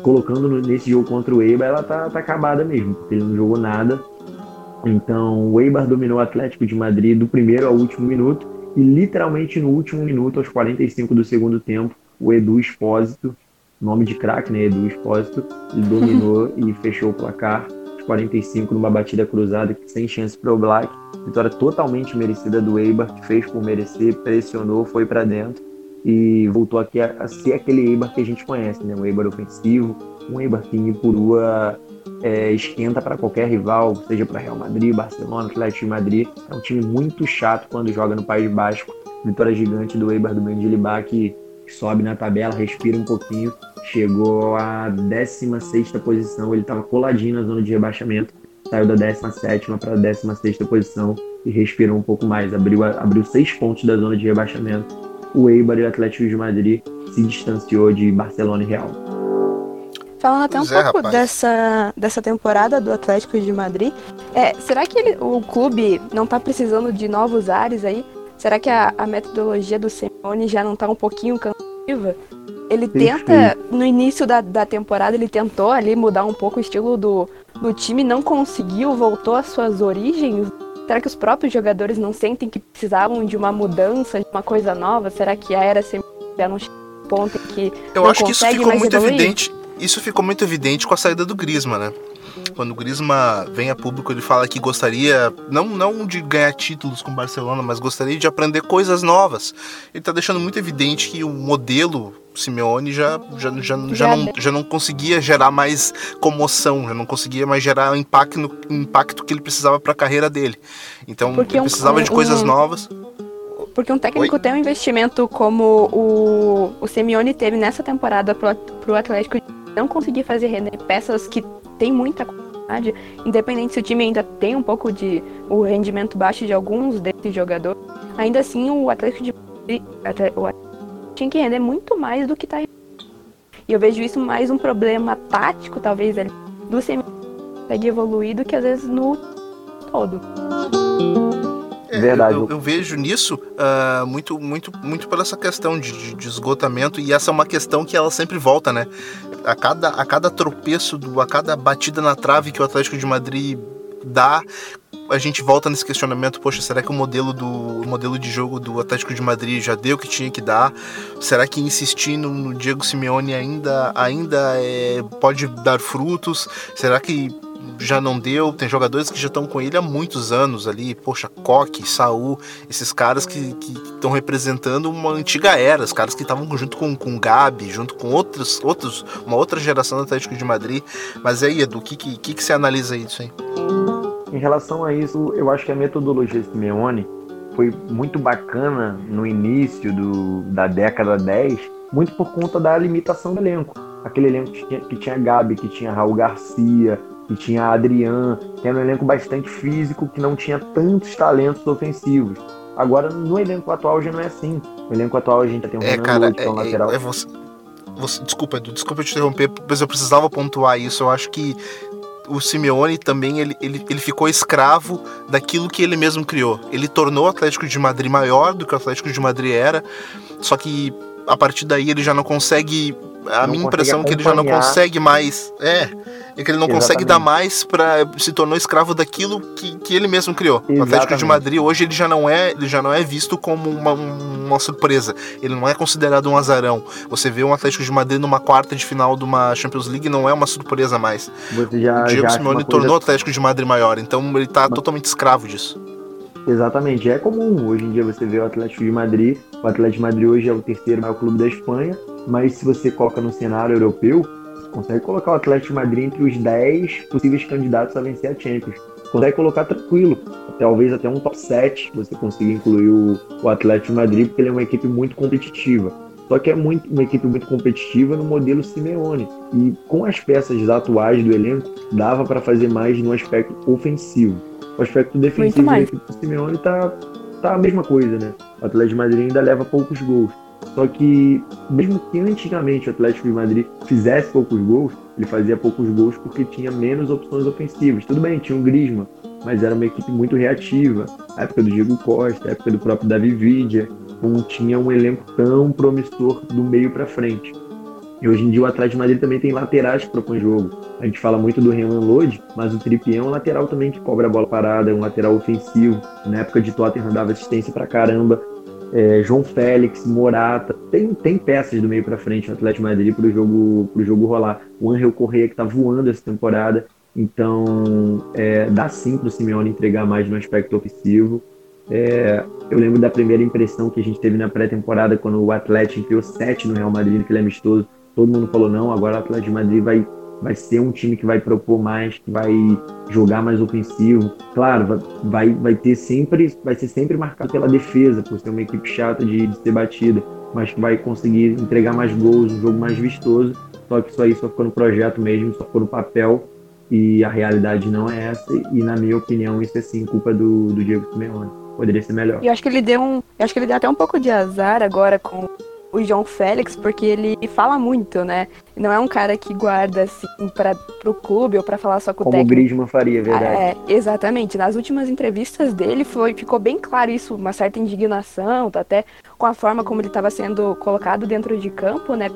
colocando nesse jogo contra o Eibar, ela tá, tá acabada mesmo, porque ele não jogou nada. Então, o Eibar dominou o Atlético de Madrid do primeiro ao último minuto e literalmente no último minuto, aos 45 do segundo tempo, o Edu Espósito, nome de craque, né, Edu Espósito, ele dominou e fechou o placar 45 numa batida cruzada sem chance para o Black. Vitória totalmente merecida do Eibar, que fez por merecer, pressionou, foi para dentro e voltou aqui a, a, ser aquele Eibar que a gente conhece, né? Um Eibar ofensivo, um Eibar que em Purua é, esquenta para qualquer rival, seja para Real Madrid, Barcelona, Atlético de Madrid. É um time muito chato quando joga no País Basco. Vitória gigante do Eibar do Mendilibá que sobe na tabela, respira um pouquinho chegou à 16 posição, ele estava coladinho na zona de rebaixamento, saiu da 17 para a 16 posição e respirou um pouco mais, abriu, abriu seis pontos da zona de rebaixamento. O Eibar e o Atlético de Madrid se distanciou de Barcelona e Real. Falando até um é, pouco dessa, dessa temporada do Atlético de Madrid, é, será que ele, o clube não está precisando de novos ares aí? Será que a, a metodologia do Simeone já não está um pouquinho cansativa? Ele tenta, no início da, da temporada, ele tentou ali mudar um pouco o estilo do, do time, não conseguiu, voltou às suas origens. Será que os próprios jogadores não sentem que precisavam de uma mudança, de uma coisa nova? Será que a era sempre não chega ponto em que Eu acho que isso ficou muito evoluir? evidente. Isso ficou muito evidente com a saída do Griezmann, né? Quando o Griezmann vem a público, ele fala que gostaria não, não de ganhar títulos com o Barcelona, mas gostaria de aprender coisas novas. Ele tá deixando muito evidente que o modelo Simeone já, já, já, já, Já não, já não conseguia gerar mais comoção, já não conseguia mais gerar o impacto, impacto que ele precisava para a carreira dele. Então Porque ele um- precisava de um- coisas um- novas. Porque um técnico tem um investimento como o, o Simeone teve nessa temporada pro, pro Atlético não conseguir fazer render peças que tem muita qualidade, independente se o time ainda tem um pouco de o rendimento baixo de alguns desses jogadores, ainda assim o Atlético de o Atlético tinha que render muito mais do que tá E eu vejo isso mais um problema tático, talvez, ali, do Simeone consegue evoluir do que às vezes no todo. É, Verdade. Eu, eu vejo nisso ah, muito, muito, muito por essa questão de, de- de esgotamento e essa é uma questão que ela sempre volta, né? A cada, a cada tropeço, do, a cada batida na trave que o Atlético de Madrid dá, a gente volta nesse questionamento, poxa, será que o modelo do o modelo de jogo do Atlético de Madrid já deu o que tinha que dar? Será que insistir no, no Diego Simeone ainda, ainda é, pode dar frutos? Será que já não deu? Tem jogadores que já estão com ele há muitos anos ali, poxa, Coque, Saul, esses caras que estão representando uma antiga era, os caras que estavam junto com, o Gabi, junto com outros, outros, uma outra geração do Atlético de Madrid. Mas aí, Edu, o que, que, que, que você analisa isso aí? Em relação a isso, eu acho que a metodologia Simeone foi muito bacana no início do, da década 10, muito por conta da limitação do elenco. Aquele elenco que tinha, que tinha Gabi, que tinha Raul Garcia, que tinha Adrian, que era um elenco bastante físico, que não tinha tantos talentos ofensivos. Agora, no elenco atual já não é assim. No elenco atual a gente já tem um É, Renan cara, Lodi, que é um é, lateral. é você, você- Desculpa, Edu, desculpa te interromper, mas eu precisava pontuar isso. Eu acho que o Simeone também ele, ele, ele ficou escravo daquilo que ele mesmo criou. Ele tornou o Atlético de Madrid maior do que o Atlético de Madrid era, só que a partir daí ele já não consegue. A Não minha consegue impressão é que ele já não consegue mais. É. É que ele não consegue Exatamente. dar mais para se tornou escravo daquilo que, que ele mesmo criou. O Atlético de Exatamente. Madrid hoje ele já não é, ele já não é visto como uma, uma surpresa. Ele não é considerado um azarão. Você vê um Atlético de Madrid numa quarta de final de uma Champions League não é uma surpresa mais. Já, o Diego Simeone coisa tornou o Atlético de Madrid maior, então ele tá totalmente escravo disso. Exatamente, é comum hoje em dia você ver o Atlético de Madrid. O Atlético de Madrid hoje é o terceiro maior clube da Espanha, mas se você coloca no cenário europeu, você consegue colocar o Atlético de Madrid entre os 10 possíveis candidatos a vencer a Champions. Consegue colocar tranquilo, talvez até um top 7 você consiga incluir o, o Atlético de Madrid, porque ele é uma equipe muito competitiva. Só que é muito, uma equipe muito competitiva no modelo Simeone. E com as peças atuais do elenco, dava para fazer mais no aspecto ofensivo. O aspecto defensivo da equipe do Simeone tá, tá a mesma coisa, né? O Atlético de Madrid ainda leva poucos gols. Só que, mesmo que antigamente o Atlético de Madrid fizesse poucos gols, ele fazia poucos gols porque tinha menos opções ofensivas. Tudo bem, tinha o Griezmann, mas era uma equipe muito reativa. A época do Diego Costa, a época do próprio Davi Vidia, não tinha um elenco tão promissor do meio para frente. E hoje em dia o Atlético Madrid também tem laterais que propõem jogo. A gente fala muito do Renan Lodi, mas o Trippier é um lateral também que cobra a bola parada, é um lateral ofensivo. Na época de Tottenham dava assistência pra caramba. É, João Félix, Morata, tem, tem peças do meio pra frente no Atlético Madrid pro jogo, jogo rolar. O Angel Correia que tá voando essa temporada. Então, é, dá sim pro Simeone entregar mais no aspecto ofensivo. É, eu lembro da primeira impressão que a gente teve na pré-temporada, quando o Atlético enfiou 7 no Real Madrid, naquele amistoso. Todo mundo falou: não, agora o Atlético de Madrid vai, vai ser um time que vai propor mais, que vai jogar mais ofensivo. Claro, vai, vai, ter sempre, vai ser sempre marcado pela defesa, por ser uma equipe chata de, de ser batida, mas que vai conseguir entregar mais gols, um jogo mais vistoso. Só que isso aí só ficou no projeto mesmo, só ficou no papel. E a realidade não é essa, e na minha opinião, isso é sim culpa do, do Diego Simeone. Poderia ser melhor. E eu acho que ele deu um. Acho que ele deu até um pouco de azar agora com o João Félix, porque ele fala muito, né? Não é um cara que guarda assim para pro clube ou para falar só com Como o técnico. o Griezmann faria, verdade. É, exatamente. Nas últimas entrevistas dele foi, ficou bem claro isso, uma certa indignação, tá até com a forma como ele estava sendo colocado dentro de campo, né?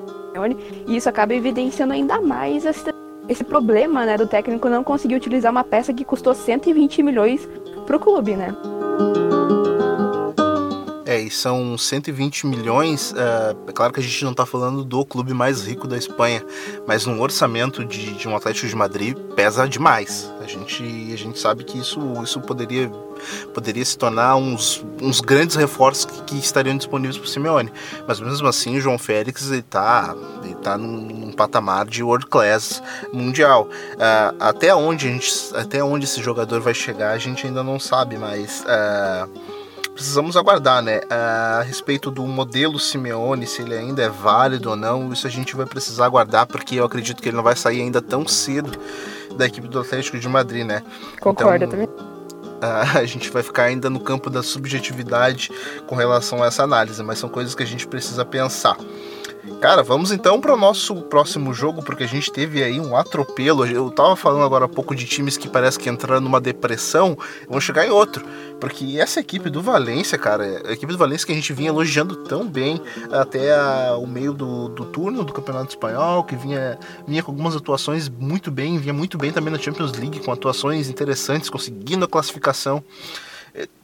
E isso acaba evidenciando ainda mais esse, esse problema, né, do técnico não conseguir utilizar uma peça que custou 120 milhões pro clube, né? É, e são 120 milhões. É, é claro que a gente não está falando do clube mais rico da Espanha, mas no orçamento de, de um Atlético de Madrid pesa demais. A gente, a gente sabe que isso, isso poderia, poderia se tornar uns, uns grandes reforços que, que estariam disponíveis para o Simeone. Mas mesmo assim, o João Félix está ele tá num, num, patamar de world class mundial. Uh, até, onde a gente, até onde esse jogador vai chegar, a gente ainda não sabe, mas. Uh, precisamos aguardar, né? A respeito do modelo Simeone, se ele ainda é válido ou não, isso a gente vai precisar aguardar, porque eu acredito que ele não vai sair ainda tão cedo da equipe do Atlético de Madrid, né? Concordo então, também. A gente vai ficar ainda no campo da subjetividade com relação a essa análise, mas são coisas que a gente precisa pensar. Cara, vamos então para o nosso próximo jogo, porque a gente teve aí um atropelo. Eu tava falando agora há pouco de times que parece que entraram numa depressão, vão chegar em outro. Porque essa equipe do Valência, cara, a equipe do Valência que a gente vinha elogiando tão bem até a, o meio do, do turno do Campeonato Espanhol, que vinha, vinha com algumas atuações muito bem, vinha muito bem também na Champions League, com atuações interessantes, conseguindo a classificação.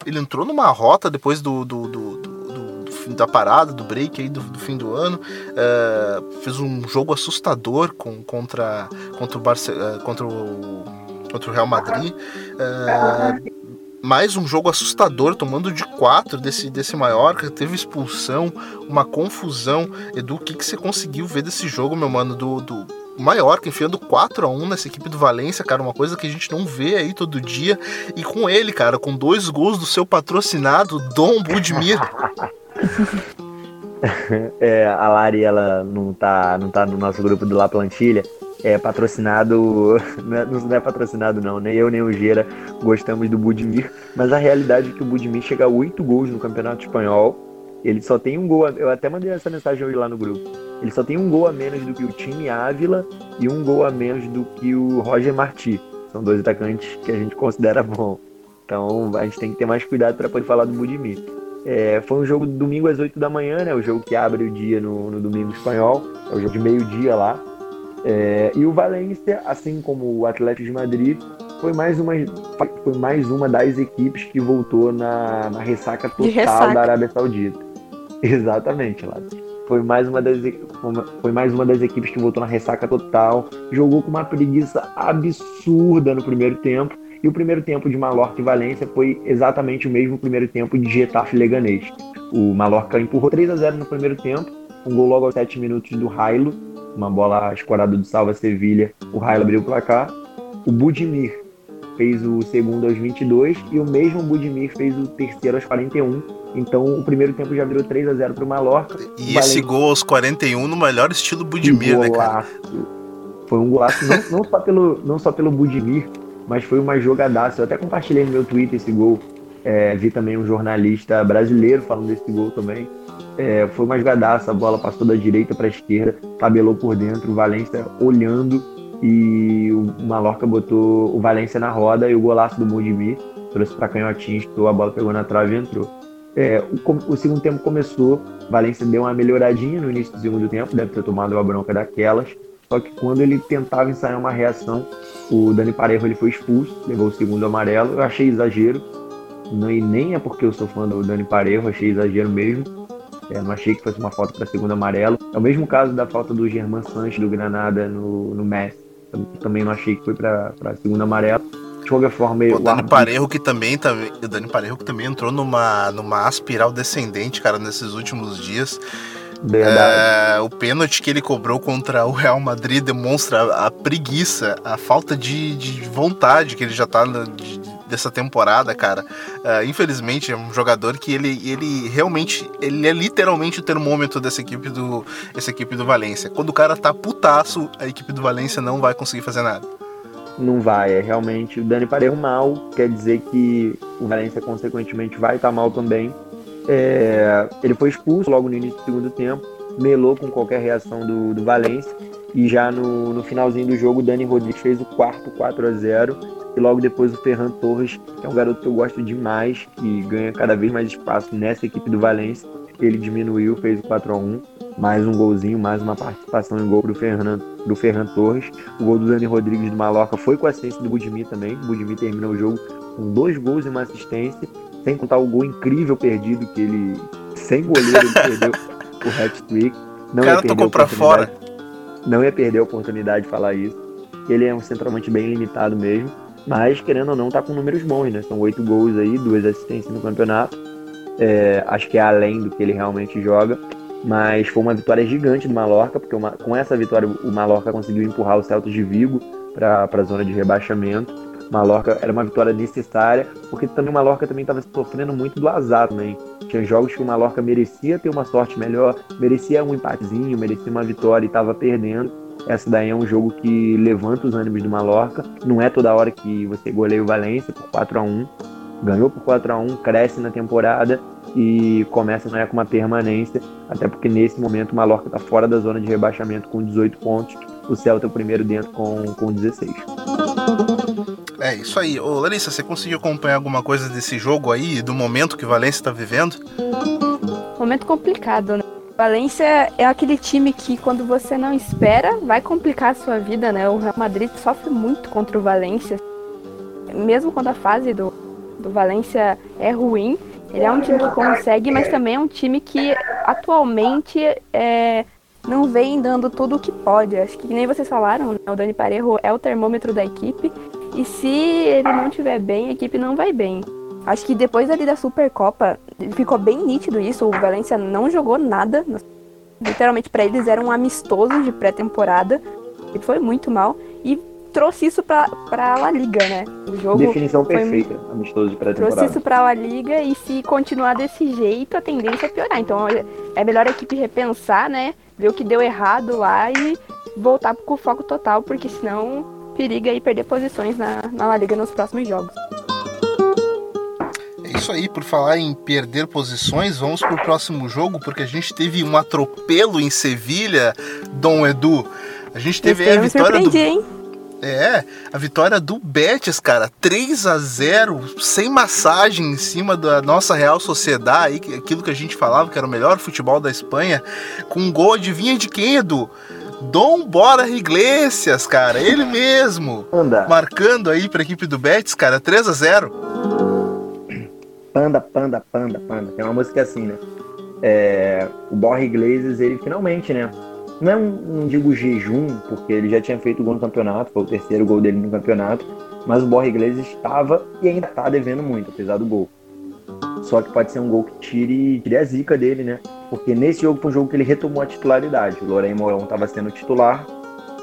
Ele entrou numa rota depois do, do, do, do da parada, do break aí do, do fim do ano. Uh, fez um jogo assustador com, contra, contra, o, Barce, uh, contra, o, contra o Real Madrid. Uh, mais um jogo assustador, tomando de 4 desse, desse Mallorca, teve expulsão, uma confusão. Edu, o que, que você conseguiu ver desse jogo, meu mano, do, do Mallorca enfiando 4 a 1 nessa equipe do Valência, cara, uma coisa que a gente não vê aí todo dia. E com ele, cara, com dois gols do seu patrocinado, Dom Budimir. é, a Lari, ela não tá, não tá no nosso grupo do La Plantilha. É patrocinado. Não é, não é patrocinado, não. Nem eu nem o Gera gostamos do Budimir. Mas a realidade é que o Budimir chega a 8 gols no Campeonato Espanhol. Ele só tem um gol. Eu até mandei essa mensagem hoje lá no grupo. Ele só tem um gol a menos do que o time Ávila e um gol a menos do que o Roger Martí. São dois atacantes que a gente considera bom. Então a gente tem que ter mais cuidado para poder falar do Budimir. É, foi um jogo domingo às 8 da manhã, né? O jogo que abre o dia no, no domingo espanhol. É o jogo de meio-dia lá. É, e o Valência, assim como o Atlético de Madrid, foi mais uma, foi mais uma das equipes que voltou na, na ressaca total ressaca. da Arábia Saudita. Exatamente, lá. Foi mais, uma das, foi mais uma das equipes que voltou na ressaca total. Jogou com uma preguiça absurda no primeiro tempo e o primeiro tempo de Mallorca e Valência foi exatamente o mesmo primeiro tempo de Getafe Leganês. O Mallorca empurrou 3 a 0 no primeiro tempo, um gol logo aos 7 minutos do Railo, uma bola escorada do Salva Sevilha, o Railo abriu o placar. O Budimir fez o segundo aos 22 e o mesmo Budimir fez o terceiro aos 41. Então o primeiro tempo já virou 3 a 0 para o Mallorca. E esse gol aos 41 no melhor estilo Budimir, né, cara? Foi um golaço não, não, só pelo, não só pelo Budimir, mas foi uma jogadaça. Eu até compartilhei no meu Twitter esse gol. É, vi também um jornalista brasileiro falando desse gol também. É, foi uma jogadaça, a bola passou da direita para a esquerda, tabelou por dentro, o Valência olhando e o Mallorca botou o Valência na roda e o golaço do Mudimir trouxe para canhotinho, a bola pegou na trave e entrou. É, o, o, segundo tempo começou, Valência deu uma melhoradinha no início do segundo tempo, deve ter tomado uma bronca daquelas, só que quando ele tentava ensaiar uma reação, o Dani Parejo ele foi expulso, levou o segundo amarelo. Eu achei exagero. Não, e nem é porque eu sou fã do Dani Parejo, achei exagero mesmo. É, não achei que fosse uma falta para segundo amarelo. É o mesmo caso da falta do Germán Sanches do Granada no, no Messi. Também não achei que foi para segundo amarelo. De qualquer forma, o Dani árbitro... Parejo que também, também, o Dani Parejo que também entrou numa, numa aspiral descendente, cara, nesses últimos dias. É, o pênalti que ele cobrou contra o Real Madrid demonstra a, preguiça, a falta de, de, vontade que ele já tá de, dessa temporada, cara. É, infelizmente, é um jogador que ele, ele realmente, ele é literalmente o termômetro dessa equipe do, essa equipe do Valência. Quando o cara tá putaço, a equipe do Valência não vai conseguir fazer nada. Não vai, é realmente o Dani Parejo mal, quer dizer que o Valência consequentemente vai estar tá mal também. É, ele foi expulso logo no início do segundo tempo. melou com qualquer reação do, do Valência. E já no, no finalzinho do jogo, Dani Rodrigues fez o quarto 4 a 0 e logo depois o Ferran Torres, que é um garoto que eu gosto demais, que ganha cada vez mais espaço nessa equipe do Valência. Ele diminuiu, fez o 4 a 1 mais um golzinho, mais uma participação em gol do Ferran, do Ferran Torres. O gol do Dani Rodrigues do Maloca foi com a assistência do Budimi também. O Budimi terminou o jogo com dois gols e uma assistência, sem contar o gol incrível perdido que ele, sem goleiro, ele perdeu o hat-trick. Não o cara tocou pra fora. Não ia perder a oportunidade de falar isso. Ele é um centroavante bem limitado mesmo, mas querendo ou não, tá com números bons, né? São oito gols aí, duas assistências no campeonato. É, acho que é além do que ele realmente joga. Mas foi uma vitória gigante do Mallorca, porque uma, com essa vitória o Mallorca conseguiu empurrar o Celtas de Vigo para a zona de rebaixamento. Mallorca era uma vitória necessária, porque também o Mallorca também estava sofrendo muito do azar também. Tinha jogos que o Mallorca merecia ter uma sorte melhor, merecia um empatezinho, merecia uma vitória e estava perdendo. Essa daí é um jogo que levanta os ânimos do Mallorca. Não é toda hora que você goleia o Valência por 4 a 1 Ganhou por 4 a 1 cresce na temporada e começa sonhar com uma permanência, até porque nesse momento o Mallorca está fora da zona de rebaixamento com 18 pontos, o Celta é o primeiro dentro com, com 16. É isso aí. Ô Larissa, você conseguiu acompanhar alguma coisa desse jogo aí, do momento que o Valência está vivendo? Momento complicado, né? Valência é aquele time que quando você não espera, vai complicar a sua vida, né? O Real Madrid sofre muito contra o Valência. Mesmo quando a fase do, do Valência é ruim, ele é um time que consegue, mas também é um time que atualmente é, não vem dando tudo o que pode. Acho que nem vocês falaram, né? o Dani Parejo é o termômetro da equipe. E se ele não estiver bem, a equipe não vai bem. Acho que depois ali da Supercopa, ficou bem nítido isso. O Valência não jogou nada. Literalmente, para eles era um amistoso de pré-temporada. E foi muito mal. E trouxe isso pra, pra La Liga, né? O jogo Definição perfeita, amistoso de pré-temporada. Trouxe isso pra La Liga e se continuar desse jeito, a tendência é piorar. Então é melhor a equipe repensar, né? Ver o que deu errado lá e voltar com o foco total, porque senão periga aí perder posições na, na La Liga nos próximos jogos. É isso aí, por falar em perder posições, vamos pro próximo jogo, porque a gente teve um atropelo em Sevilha, Dom Edu. A gente teve a vitória do. Hein? É, a vitória do Betis, cara, 3 a 0 sem massagem em cima da nossa Real Sociedade, aquilo que a gente falava que era o melhor futebol da Espanha, com um gol, adivinha de quem, Edu? Dom Bora Iglesias, cara, ele mesmo. Panda. Marcando aí pra equipe do Betis, cara, 3 a 0 Panda, panda, panda, panda. Tem uma música assim, né? É, o Borja Iglesias, ele finalmente, né? Não é um, não digo jejum, porque ele já tinha feito gol no campeonato, foi o terceiro gol dele no campeonato, mas o Borja Iglesias estava e ainda está devendo muito, apesar do gol. Só que pode ser um gol que tire, tire a zica dele, né? Porque nesse jogo foi um jogo que ele retomou a titularidade. O Lorém Morão estava sendo titular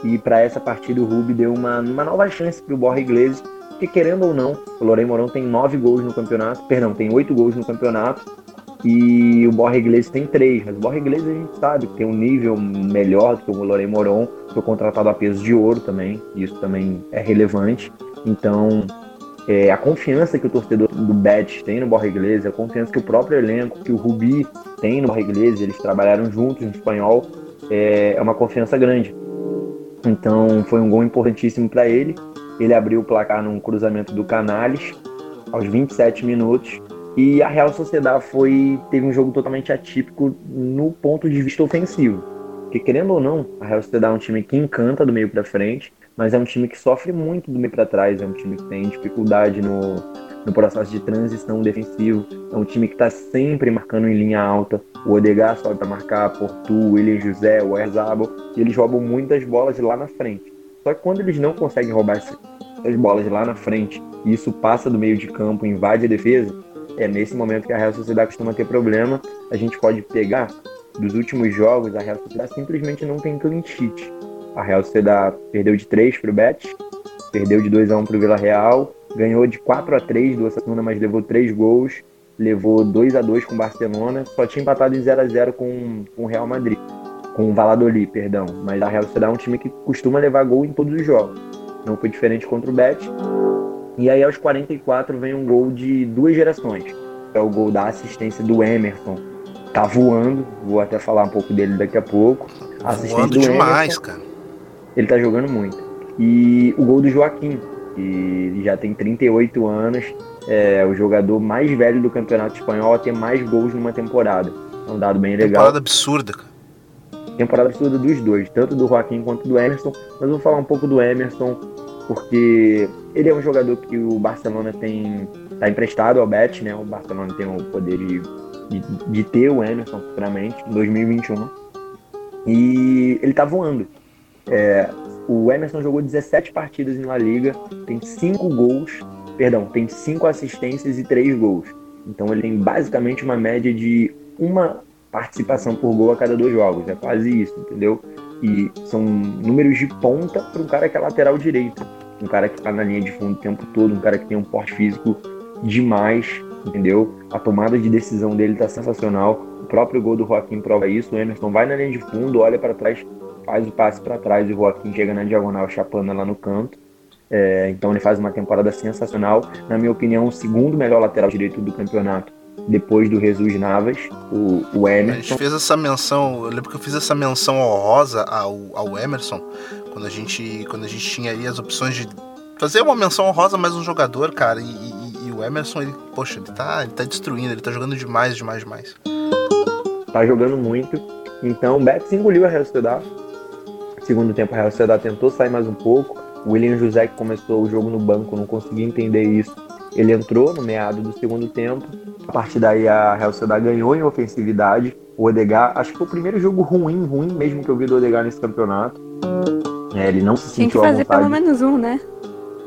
e para essa partida o Rubi deu uma, uma nova chance para o Borja Iglesias, porque querendo ou não, o Lorém Morão tem nove gols no campeonato, perdão, tem oito gols no campeonato e o Borja Iglesias tem três, mas o Borja Iglesias a gente sabe que tem um nível melhor do que o Lorém Moron, foi contratado a peso de ouro também, isso também é relevante. Então, é, a confiança que o torcedor do Bet tem no Borja Iglesias, a confiança que o próprio elenco, que o Rubi tem no Iglesias, eles trabalharam juntos no espanhol, é, é uma confiança grande. Então, foi um gol importantíssimo para ele. Ele abriu o placar num cruzamento do Canales aos 27 minutos e a Real Sociedade foi teve um jogo totalmente atípico no ponto de vista ofensivo. Porque querendo ou não, a Real Sociedade é um time que encanta do meio para frente, mas é um time que sofre muito do meio para trás, é um time que tem dificuldade no, no processo de transição defensivo, é um time que está sempre marcando em linha alta. O Odegaard sobe para marcar, Portu, William José, o Erzabal, e eles roubam muitas bolas lá na frente. Só que quando eles não conseguem roubar essas bolas lá na frente, e isso passa do meio de campo, invade a defesa, é nesse momento que a Real Sociedade costuma ter problema. A gente pode pegar dos últimos jogos, a Real Sociedade simplesmente não tem clean sheet. A Real Sociedade perdeu de 3 para o Betis, perdeu de 2 a 1 para o Vila Real, ganhou de 4 a 3 do Osasuna, mas levou 3 gols, levou 2 a 2 com o Barcelona, só tinha empatado em 0 a 0 com, com o Real Madrid, com o Valladolid, perdão. Mas a Real Sociedade é um time que costuma levar gol em todos os jogos. Não foi diferente contra o Betis. E aí aos 44 vem um gol de duas gerações. É o gol da assistência do Emerson tá voando, vou até falar um pouco dele daqui a pouco. Voando demais, Emerson, cara. Ele tá jogando muito. E o gol do Joaquim, que já tem 38 anos, é o jogador mais velho do Campeonato Espanhol a ter mais gols numa temporada. É um dado bem legal. Temporada absurda, cara. Temporada absurda dos dois, tanto do Joaquim quanto do Emerson. Mas vou falar um pouco do Emerson, porque ele é um jogador que o Barcelona tem tá emprestado ao Bet, né? O Barcelona tem o poder de, de, de ter o Emerson futuramente, em 2021. E ele tá voando. É, o Emerson jogou 17 partidas em La Liga, tem 5 gols, perdão, tem 5 assistências e 3 gols. Então ele tem basicamente uma média de uma participação por gol a cada dois jogos. É quase isso, entendeu? E são números de ponta para um cara que é lateral direito. Um cara que está na linha de fundo o tempo todo, um cara que tem um porte físico demais, entendeu? A tomada de decisão dele está sensacional. O próprio gol do Joaquim prova isso. O Emerson vai na linha de fundo, olha para trás, faz o passe para trás e o Joaquim chega na diagonal chapando lá no canto. É, então ele faz uma temporada sensacional. Na minha opinião, o segundo melhor lateral direito do campeonato. Depois do Jesus Navas, o, o Emerson. A gente fez essa menção, eu lembro que eu fiz essa menção honrosa ao, ao Emerson, quando a, gente, quando a gente tinha aí as opções de fazer uma menção honrosa mais um jogador, cara. E, e, e, o Emerson, ele, poxa, ele tá, ele tá destruindo, ele tá jogando demais, demais, demais. Tá jogando muito. Então o Betis engoliu a Real Sociedade Segundo tempo, a Real Sociedade tentou sair mais um pouco. O William José, que começou o jogo no banco, não conseguia entender isso. Ele entrou no meado do segundo tempo. A partir daí, a Real Sociedade ganhou em ofensividade. O Odegar, acho que foi o primeiro jogo ruim, ruim mesmo que eu vi do Odegar nesse campeonato. É, ele não se sentiu Tem que fazer pelo menos um, né?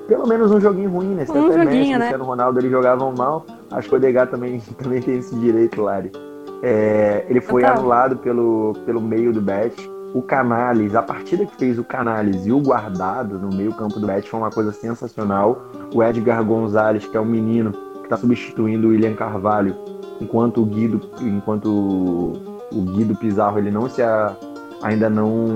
Pelo menos um joguinho ruim, né? um até joguinho, Messi, né? Cristiano Ronaldo, eles jogavam mal. Acho que o Odegar também, também tem esse direito, Lari. É, ele foi Total. anulado pelo, pelo meio do Bet o Canales, a partida que fez o Canales e o Guardado no meio campo do Betis foi uma coisa sensacional. O Edgar Gonzalez, que é um menino que está substituindo o William Carvalho, enquanto o Guido, enquanto o Guido Pizarro ele não se ainda não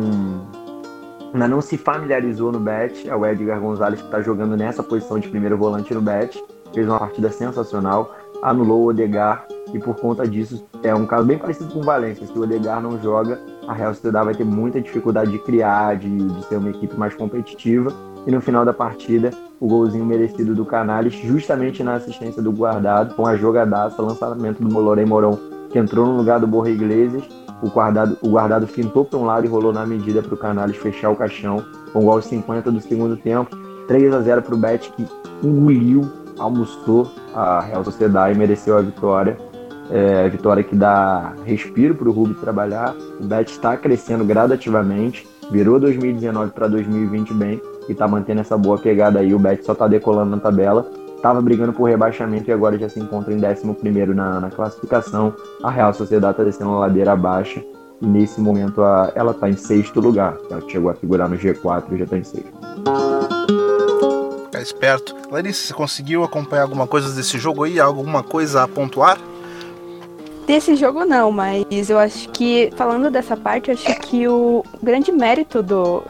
ainda não se familiarizou no Bet, é o Edgar Gonzalez que está jogando nessa posição de primeiro volante no Bet, fez uma partida sensacional, anulou o Odegar e por conta disso é um caso bem parecido com o Valência, se o Odegar não joga, a Real Sociedade vai ter muita dificuldade de criar, de, de ser uma equipe mais competitiva. E no final da partida, o golzinho merecido do Canales, justamente na assistência do guardado, com a jogadaça, lançamento do Molorém Morão, que entrou no lugar do Borra Iglesias. O guardado, o guardado fintou para um lado e rolou na medida para o Canales fechar o caixão, com o gol 50 do segundo tempo. 3 a 0 para o Bet, que engoliu, almoçou a Real Sociedade e mereceu a vitória. É, vitória que dá respiro para o Rubi trabalhar. O Bet está crescendo gradativamente, virou 2019 para 2020 bem e está mantendo essa boa pegada aí. O Bet só está decolando na tabela. Estava brigando por rebaixamento e agora já se encontra em 11 na, na classificação. A Real Sociedade está descendo a ladeira abaixo e nesse momento a, ela está em sexto lugar. Ela chegou a figurar no G4 e já está em sexto. Ficar esperto. Larissa, você conseguiu acompanhar alguma coisa desse jogo aí? Alguma coisa a pontuar? Desse jogo não, mas eu acho que, falando dessa parte, acho que o grande mérito do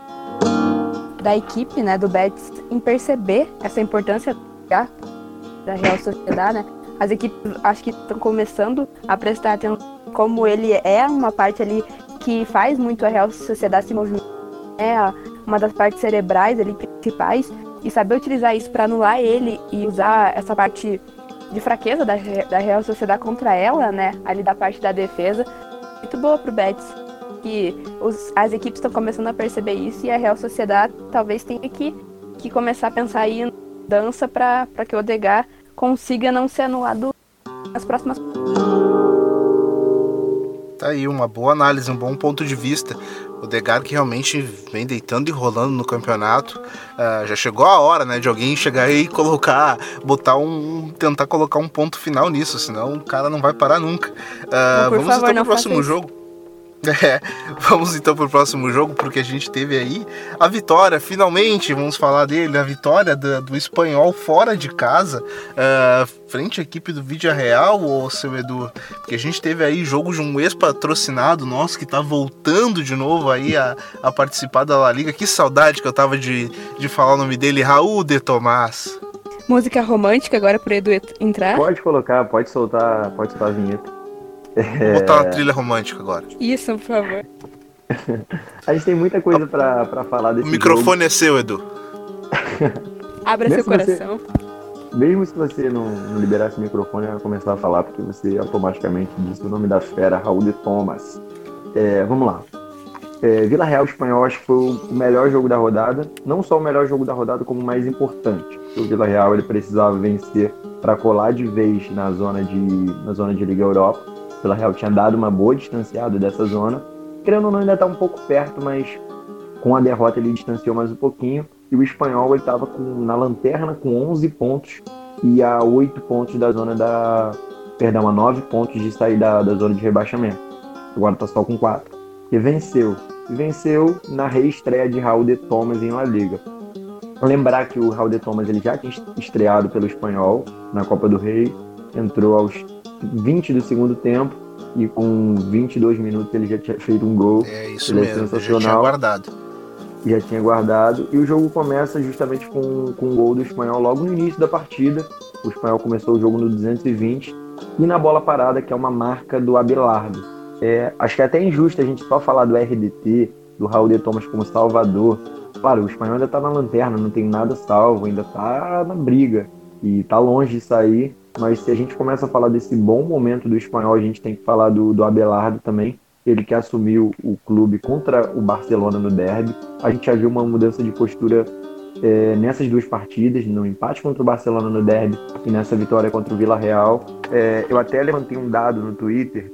da equipe, né, do Betis, em perceber essa importância da Real Sociedade, né? As equipes acho que estão começando a prestar atenção como ele é uma parte ali que faz muito a Real Sociedade se movimentar, é uma das partes cerebrais ali principais e saber utilizar isso para anular ele e usar essa parte de fraqueza da, da Real Sociedade contra ela, né? Ali da parte da defesa. Muito boa pro Betis. Que os, as equipes estão começando a perceber isso e a Real Sociedade talvez tenha que, que começar a pensar aí em dança para que o Odegar consiga não ser anulado nas próximas. Tá aí uma boa análise, um bom ponto de vista. O Degar que realmente vem deitando e rolando no campeonato. Uh, já chegou a hora, né, de alguém chegar aí e colocar, botar um, tentar colocar um ponto final nisso, senão o cara não vai parar nunca. Uh, vamos favor, então pro próximo jogo. É, vamos então para o próximo jogo, porque a gente teve aí a vitória, finalmente, vamos falar dele, a vitória do, do espanhol fora de casa, uh, frente à equipe do Vídeo Real, ou seu Edu, porque a gente teve aí jogo de um ex-patrocinado nosso que está voltando de novo aí a, a participar da La Liga. Que saudade que eu tava de, de falar o nome dele, Raul de Tomás. Música romântica agora para Edu entrar? Pode colocar, pode soltar, pode soltar a vinheta. Vou botar uma trilha romântica agora. Isso, por favor. A gente tem muita coisa pra, pra falar desse O microfone é seu, Edu. Abra Mesmo seu você- coração. jogo. Mesmo se você não, não liberasse o microfone, eu ia começar a falar, porque você automaticamente disse o nome da fera, Raul de Thomas. É, vamos lá. É, Vila Real Espanhol acho que foi o melhor jogo da rodada. Não só o melhor jogo da rodada, como o mais importante. Porque o Vila Real ele precisava vencer para colar de vez na zona de, na zona de Liga Europa. Vila Real tinha dado uma boa distanciada dessa zona. Querendo ou não, ainda está um pouco perto, mas com a derrota ele distanciou mais um pouquinho. E o espanhol estava na lanterna com 11 pontos e a 8 pontos da zona da. Perdão, a 9 pontos de sair da, da zona de rebaixamento. Agora está só com 4. E venceu. E venceu na reestreia de Raul de Thomas em La Liga. Lembrar que o Raul de Thomas ele já tinha estreado pelo espanhol na Copa do Rei, entrou aos 20 do segundo tempo e com 22 minutos ele já tinha feito um gol É isso Ele é mesmo, eu já tinha sensacional. guardado. já tinha guardado. E o jogo começa justamente com, com um gol do espanhol logo no início da partida. O espanhol começou o jogo no 220. E na bola parada, que é uma marca do Abelardo. É, acho que é até injusto a gente só falar do RDT, do Raul de Thomas como salvador. Claro, o espanhol ainda tá na lanterna, não tem nada salvo, ainda tá na briga. E tá longe de sair. Mas se a gente começa a falar desse bom momento do espanhol, a gente tem que falar do, do Abelardo também. Ele que assumiu o clube contra o Barcelona no derby. A gente já viu uma mudança de postura é, nessas duas partidas, no empate contra o Barcelona no derby e nessa vitória contra o Vila Real. É, eu até levantei um dado no Twitter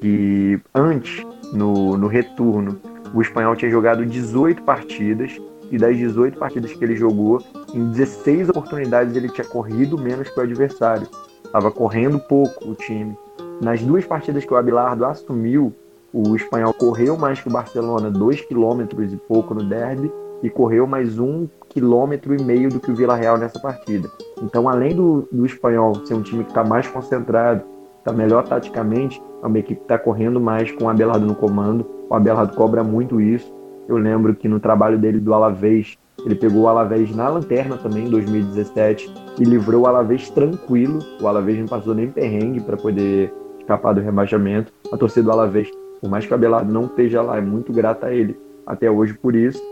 que antes, no, no retorno, o espanhol tinha jogado 18 partidas e das 18 partidas que ele jogou, em 16 oportunidades ele tinha corrido menos que o adversário. Estava correndo pouco o time. Nas duas partidas que o Abelardo assumiu, o espanhol correu mais que o Barcelona, 2 km e pouco no derby, e correu mais um quilômetro e meio do que o Vila Real nessa partida. Então, além do, do espanhol ser um time que está mais concentrado, está melhor taticamente, é uma equipe que está correndo mais com o Abelardo no comando. O Abelardo cobra muito isso. Eu lembro que no trabalho dele do Alavés, ele pegou o Alavés na lanterna também em 2017 e livrou o Alavés tranquilo. O Alavés não passou nem perrengue para poder escapar do rebaixamento. A torcida do Alavés, por mais que o Abelardo não esteja lá, é muito grata a ele até hoje por isso.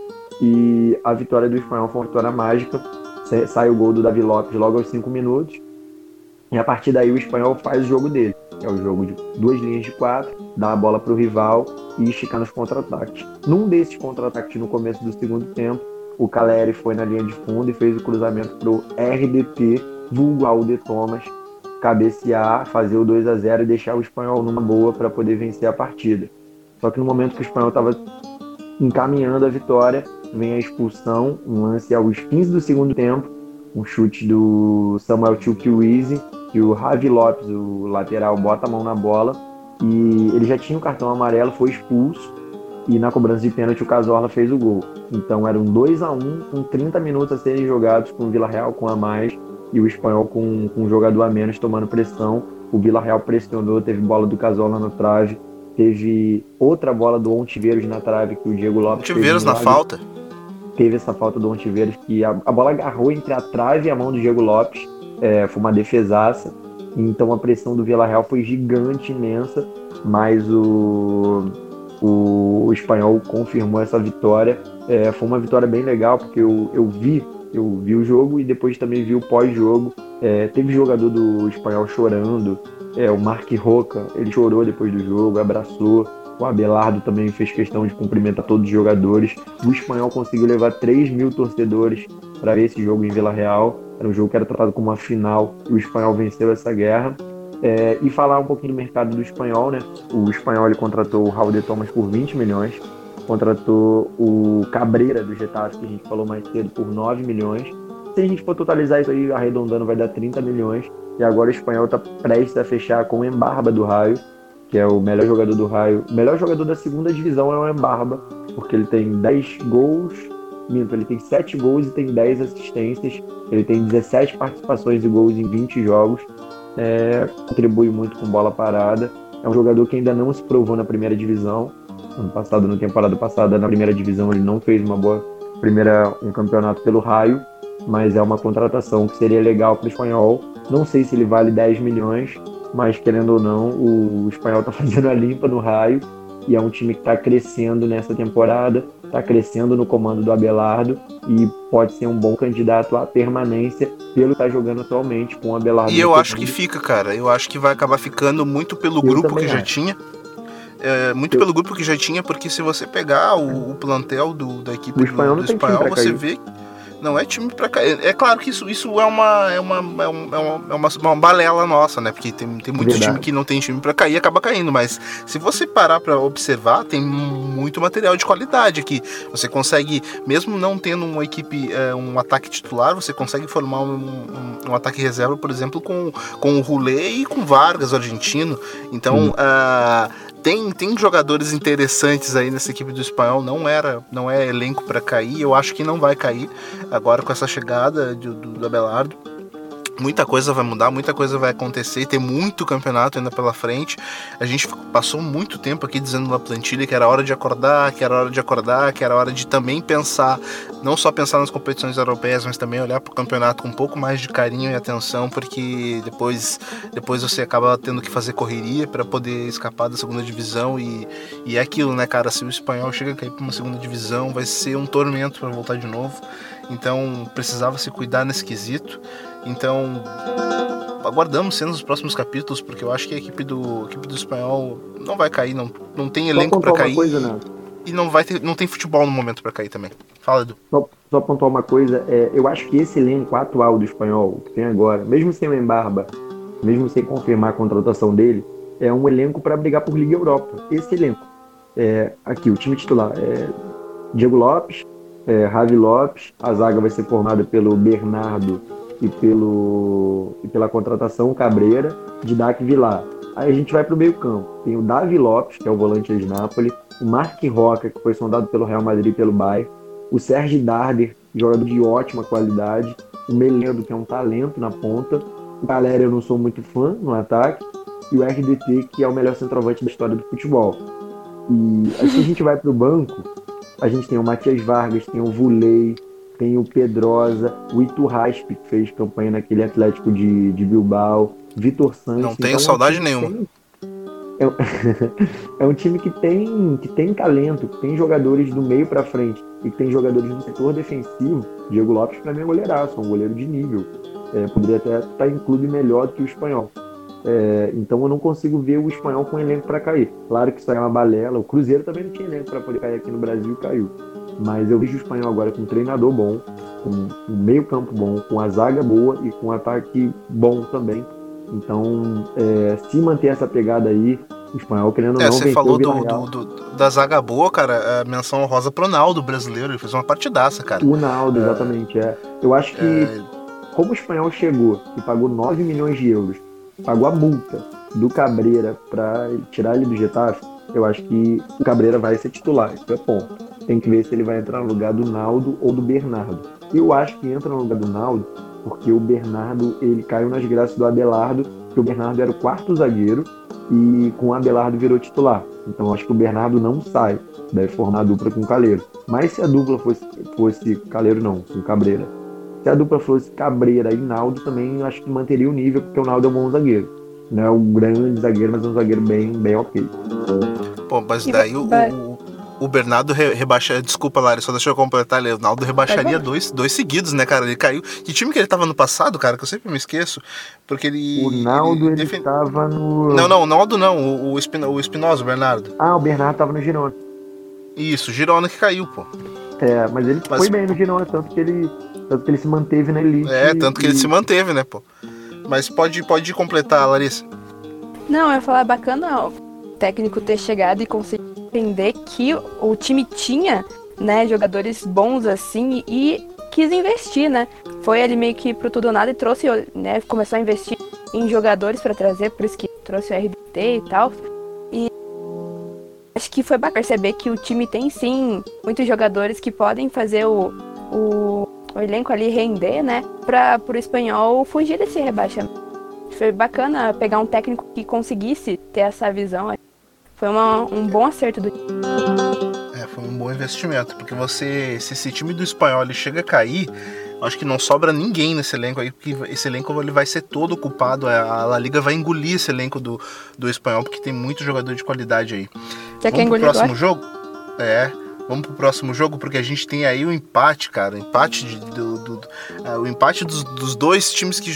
E a vitória do Espanhol foi uma vitória mágica. Sa- Sai o gol do Davi Lopes logo aos 5 minutos. E a partir daí o Espanhol faz o jogo dele. Que é o jogo de duas linhas de quatro, dá a bola para o rival e esticar nos contra-ataques. Num desses contra-ataques no começo do segundo tempo, o Caleri foi na linha de fundo e fez o cruzamento para o RDT, vulgo Alde Thomas, cabecear, fazer o 2 a 0 e deixar o Espanhol numa boa para poder vencer a partida. Só que no momento que o Espanhol estava encaminhando a vitória, vem a expulsão, um lance aos 15 do segundo tempo, um chute do Samuel Chukwueze, que o Ravi Lopes, o lateral, bota a mão na bola e ele já tinha o cartão amarelo, foi expulso e na cobrança de pênalti o Cazorla fez o gol. Então era um 2 a 1 com 30 minutos a serem jogados com o Vila Real com a mais e o Espanhol com, com um jogador a menos tomando pressão. O Vila Real pressionou, teve bola do Cazorla na trave, teve outra bola do Ontiveiros na trave que o Diego Lopes fez Tiveiros um na falta. teve essa falta do Ontiveiros, que a, a bola agarrou entre a trave e a mão do Diego Lopes. É, foi uma defesaça. Então a pressão do Vila Real foi gigante, imensa. Mas o, o, espanhol confirmou essa vitória. É, foi uma vitória bem legal, porque eu, eu vi eu vi o jogo e depois também vi o pós-jogo. É, teve jogador do espanhol chorando. É, o Mark Roca, ele chorou depois do jogo, abraçou. O Abelardo também fez questão de cumprimentar todos os jogadores. O espanhol conseguiu levar 3 mil torcedores para ver esse jogo em Vila Real. Era um jogo que era tratado como uma final e o espanhol venceu essa guerra. É, e falar um pouquinho do mercado do espanhol, né? O espanhol ele contratou o Raul de Thomas por 20 milhões, contratou o Cabreira do Getafe, que a gente falou mais cedo, por 9 milhões. Se a gente for totalizar isso aí, arredondando, vai dar 30 milhões. E agora o espanhol está prestes a fechar com o Embarba do Raio, que é o melhor jogador do Raio. O melhor jogador da segunda divisão é o Embarba, porque ele tem 10 gols, minto, ele tem 7 gols e tem 10 assistências. Ele tem 17 participações e gols em 20 jogos. É, contribui muito com bola parada. É um jogador que ainda não se provou na primeira divisão. Ano passado, na temporada passada, na primeira divisão, ele não fez uma boa primeira um campeonato pelo Raio, mas é uma contratação que seria legal para o espanhol. Não sei se ele vale 10 milhões, mas querendo ou não, o, o espanhol está fazendo a limpa no raio e é um time que está crescendo nessa temporada, está crescendo no comando do Abelardo e pode ser um bom candidato à permanência pelo que está jogando atualmente com o Abelardo. E eu acho que fica, cara. Eu acho que vai acabar ficando muito pelo eu grupo que já tinha. É, muito eu... pelo grupo que já tinha, porque se você pegar o, o plantel do, da equipe do, espanhol, do, do espanhol você vê não é time pra cair. É claro que isso, isso é, uma, é, uma, é, uma, é uma, uma balela nossa, né? Porque tem, tem muito Verdade. time que não tem time pra cair e acaba caindo. Mas se você parar pra observar, tem muito material de qualidade aqui. Você consegue, mesmo não tendo uma equipe, é, um ataque titular, você consegue formar um, um, um, ataque reserva, por exemplo, com, com o Roulet e com Vargas, o argentino. Então, hum. uh, tem, tem jogadores interessantes aí nessa equipe do espanhol, não era, não é elenco para cair, eu acho que não vai cair agora com essa chegada do, do, do Abelardo muita coisa vai mudar, muita coisa vai acontecer, tem muito campeonato ainda pela frente. A gente passou muito tempo aqui dizendo na plantilha que era hora de acordar, que era hora de acordar, que era hora de também pensar, não só pensar nas competições europeias, mas também olhar para o campeonato com um pouco mais de carinho e atenção, porque depois, depois você acaba tendo que fazer correria para poder escapar da segunda divisão e, e é aquilo, né, cara? Se o espanhol chega a cair para uma segunda divisão, vai ser um tormento para voltar de novo. Então precisava se cuidar nesse quesito. Então, aguardamos cenas dos próximos capítulos, porque eu acho que a equipe do, a equipe do espanhol não vai cair, não, não tem elenco para cair. Coisa, né? E não vai ter, não tem futebol no momento para cair também. Fala, Edu. Só, só pontuar uma coisa, é, eu acho que esse elenco atual do espanhol, que tem agora, mesmo sem o Embarba, mesmo sem confirmar a contratação dele, é um elenco para brigar por Liga Europa. Esse elenco. É, aqui, o time titular é Diego Lopes, é, Ravi Lopes, a zaga vai ser formada pelo Bernardo e, pelo, e pela contratação Cabreira, Didac Vilar. Aí a gente vai para o meio campo. Tem o Davi Lopes, que é o volante de Nápoles, o Mark Roca, que foi sondado pelo Real Madrid e pelo Bayern, o Sérgio Darder, jogador de ótima qualidade, o Melendo, que é um talento na ponta, o Galera, eu não sou muito fã no ataque, e o RDT, que é o melhor centroavante da história do futebol. E assim a gente vai para o banco, a gente tem o Matias Vargas, tem o Vulei, tem o Pedrosa, o Iturraspe, que fez campanha naquele Atlético de, de Bilbao, Vitor Santos. Não tenho então, saudade é um nenhuma. Tem, é, é, um time que tem, que tem talento, que tem jogadores do meio para frente e que tem jogadores no setor defensivo. Diego Lopes, para mim, é goleiraço, é um goleiro de nível. É, poderia até estar tá em clube melhor do que o espanhol. É, então eu não consigo ver o espanhol com elenco para cair. Claro que isso é uma balela. O Cruzeiro também não tinha elenco para poder cair aqui no Brasil e caiu. Mas eu vejo o espanhol agora com um treinador bom, com um meio-campo bom, com a zaga boa e com um ataque bom também. Então, é, se manter essa pegada aí, o espanhol querendo é, não Você falou do, do, do, da zaga boa, cara, a menção rosa pro Naldo brasileiro, ele fez uma partidaça, cara. O Naldo, exatamente, é. Eu acho que, é... como o espanhol chegou e pagou 9 milhões de euros pagou a multa do Cabreira para tirar ele do Getafe, eu acho que o Cabreira vai ser titular, isso é ponto. Tem que ver se ele vai entrar no lugar do Naldo ou do Bernardo. Eu acho que entra no lugar do Naldo, porque o Bernardo ele caiu nas graças do Abelardo, que o Bernardo era o quarto zagueiro e com o Abelardo virou titular. Então acho que o Bernardo não sai, deve formar a dupla com o Caleiro. Mas se a dupla fosse, fosse Caleiro não, com Cabreira, se a dupla fosse Cabreira e Naldo, também acho que manteria o nível, porque o Naldo é um bom zagueiro. Não é um grande zagueiro, mas é um zagueiro bem, bem ok. Pô, mas daí o, o, o Bernardo re, rebaixa. Desculpa, Lari, só deixa eu completar. O Naldo rebaixaria dois, dois seguidos, né, cara? Ele caiu. Que time que ele tava no passado, cara? Que eu sempre me esqueço. Porque ele. O Naldo, ele, defend... tava no. Não, não, o Naldo não. O, o, Espino, o Espinosa, o Bernardo. Ah, o Bernardo tava no Girona. Isso, Girona que caiu, pô. É, mas ele mas... foi bem no Girona, tanto que ele tanto que ele se manteve na elite. É, tanto que e... ele se manteve, né, pô? Mas pode, pode completar, Larissa. Não, eu ia falar, é bacana o técnico ter chegado e conseguir entender que o time tinha, né, jogadores bons assim e quis investir, né? Foi ali meio que pro tudo ou nada e trouxe, né, começou a investir em jogadores para trazer, por isso que trouxe o RDT e tal. E acho que foi bacana perceber que o time tem sim muitos jogadores que podem fazer o, o o elenco ali render, né? Para o espanhol fugir desse rebaixamento. Foi bacana pegar um técnico que conseguisse ter essa visão. Foi uma, um bom acerto do É, foi um bom investimento, porque você, se esse time do espanhol ele chega a cair, Acho que não sobra ninguém nesse elenco aí, porque esse elenco ele vai ser todo ocupado. A La Liga vai engolir esse elenco do, do espanhol, porque tem muito jogador de qualidade aí. Quer Vamos pro engolir próximo agora? jogo? É. Vamos pro próximo jogo, porque a gente tem aí o empate, cara. O empate do, do- do- ah, o empate dos, dos dois times que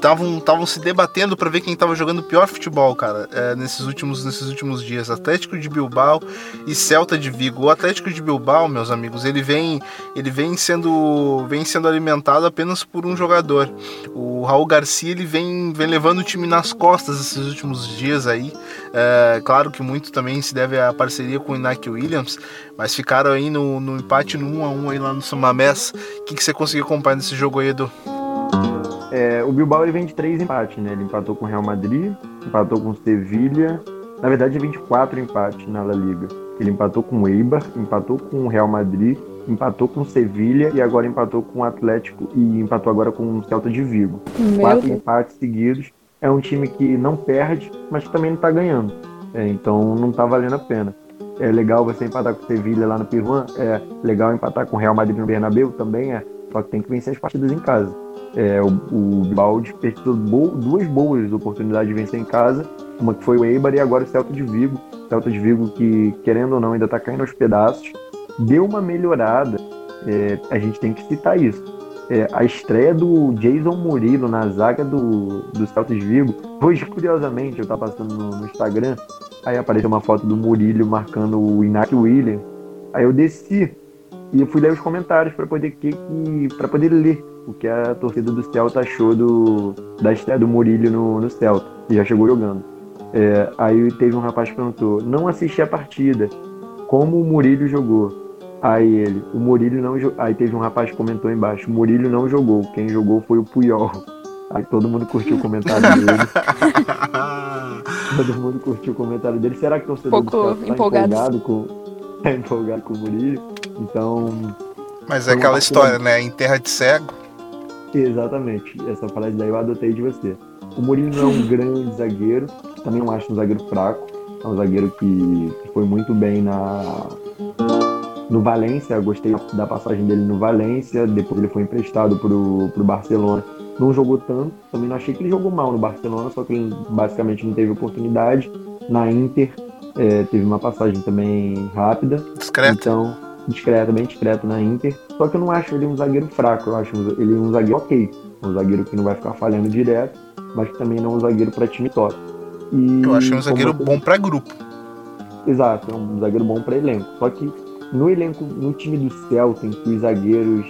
estavam se debatendo para ver quem estava jogando pior futebol, cara, é, nesses, últimos, nesses últimos dias. Atlético de Bilbao e Celta de Vigo. O Atlético de Bilbao, meus amigos, ele vem, ele vem sendo, vem sendo alimentado apenas por um jogador. O Raul Garcia ele vem, vem levando o time nas costas esses últimos dias aí. É, claro que muito também se deve à parceria com o Iñaki Williams, mas ficaram aí no, no empate no 1 a 1 aí lá no Samamés. O que, que você conseguiu acompanhar nesse jogo aí, Edu? É, o Bilbao ele vem de três empates, né? Ele empatou com o Real Madrid, empatou com o Sevilha. Na verdade, vem de quatro empates na La Liga. Ele empatou com o Eibar, empatou com o Real Madrid, empatou com o Sevilha e agora empatou com o Atlético e empatou agora com o Celta de Vigo. Meu quatro Deus. empates seguidos. É um time que não perde, mas que também não tá ganhando. É, então não tá valendo a pena. É legal você empatar com o Sevilha lá no Piruan, é legal empatar com o Real Madrid no Bernabéu, também é. Só que tem que vencer as partidas em casa. É, o, o desperdiçou bo- duas boas oportunidades de vencer em casa, uma que foi o Eibar e agora o Celta de Vigo. Celta de Vigo que, querendo ou não, ainda tá caindo aos pedaços. Deu uma melhorada, é, a gente tem que citar isso. É, a estreia do Jason Murilo na zaga do, do Celta de Vigo. Hoje, curiosamente, eu tava passando no, no Instagram, aí apareceu uma foto do Murilo marcando o Iñaki Williams. Aí eu desci e eu fui ler os comentários para poder que, para poder ler o que a torcida do Celta achou do, da estreia do Murilo no, no Celta, que já chegou jogando. É, aí teve um rapaz que perguntou: não assisti a partida, como o Murilo jogou? Aí ele, o Murilo não jogou. Aí teve um rapaz que comentou embaixo: o Murilo não jogou, quem jogou foi o Puyol. Aí todo mundo curtiu o comentário dele. Todo mundo curtiu o comentário dele. Será que o torcedor do Pouco Celta tá empolgado. empolgado com, tá empolgado com o Murilo? Então, Mas é aquela história, né? Em terra de cego. Exatamente. Essa frase daí eu adotei de você. O Murilo não é um grande zagueiro, também não acho um zagueiro fraco. É um zagueiro que, foi muito bem na no Valência. Eu gostei da passagem dele no Valência. Depois ele foi emprestado pro, pro Barcelona. Não jogou tanto. Também não achei que ele jogou mal no Barcelona, só que ele basicamente não teve oportunidade. Na Inter eh, teve uma passagem também rápida. Discreto. Então, discreto, bem discreto na Inter. Só que eu não acho ele um zagueiro fraco, eu acho ele um zagueiro ok. Um zagueiro que não vai ficar falhando direto, mas que também não é um zagueiro para time top. E Eu achei um zagueiro bom pra grupo. Exato, é um zagueiro bom para elenco. Só que no elenco, no time do Celta, em que os zagueiros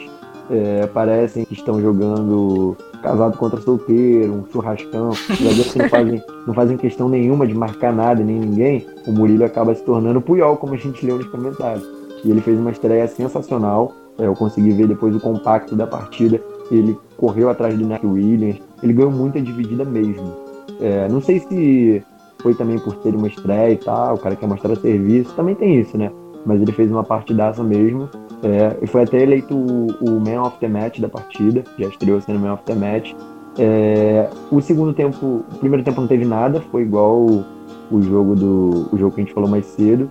é, parecem que estão jogando casado contra solteiro, um churrascão, os zagueiros que não fazem, não fazem questão nenhuma de marcar nada nem ninguém, o Murilo acaba se tornando Puyol, como a gente leu nos comentários. E ele fez uma estreia sensacional. É, Eu consegui ver depois o compacto da partida. Ele correu atrás do Neck Williams. Ele ganhou muita dividida mesmo. É, não sei se foi também por ser uma estreia e tal, o cara quer mostrar serviço, também tem isso, né? Mas ele fez uma partidaça mesmo. É, e foi até eleito o, o Man of the Match da partida, já estreou sendo Man of the Match. É, o segundo tempo, o primeiro tempo não teve nada, foi igual o, o jogo do o jogo que a gente falou mais cedo.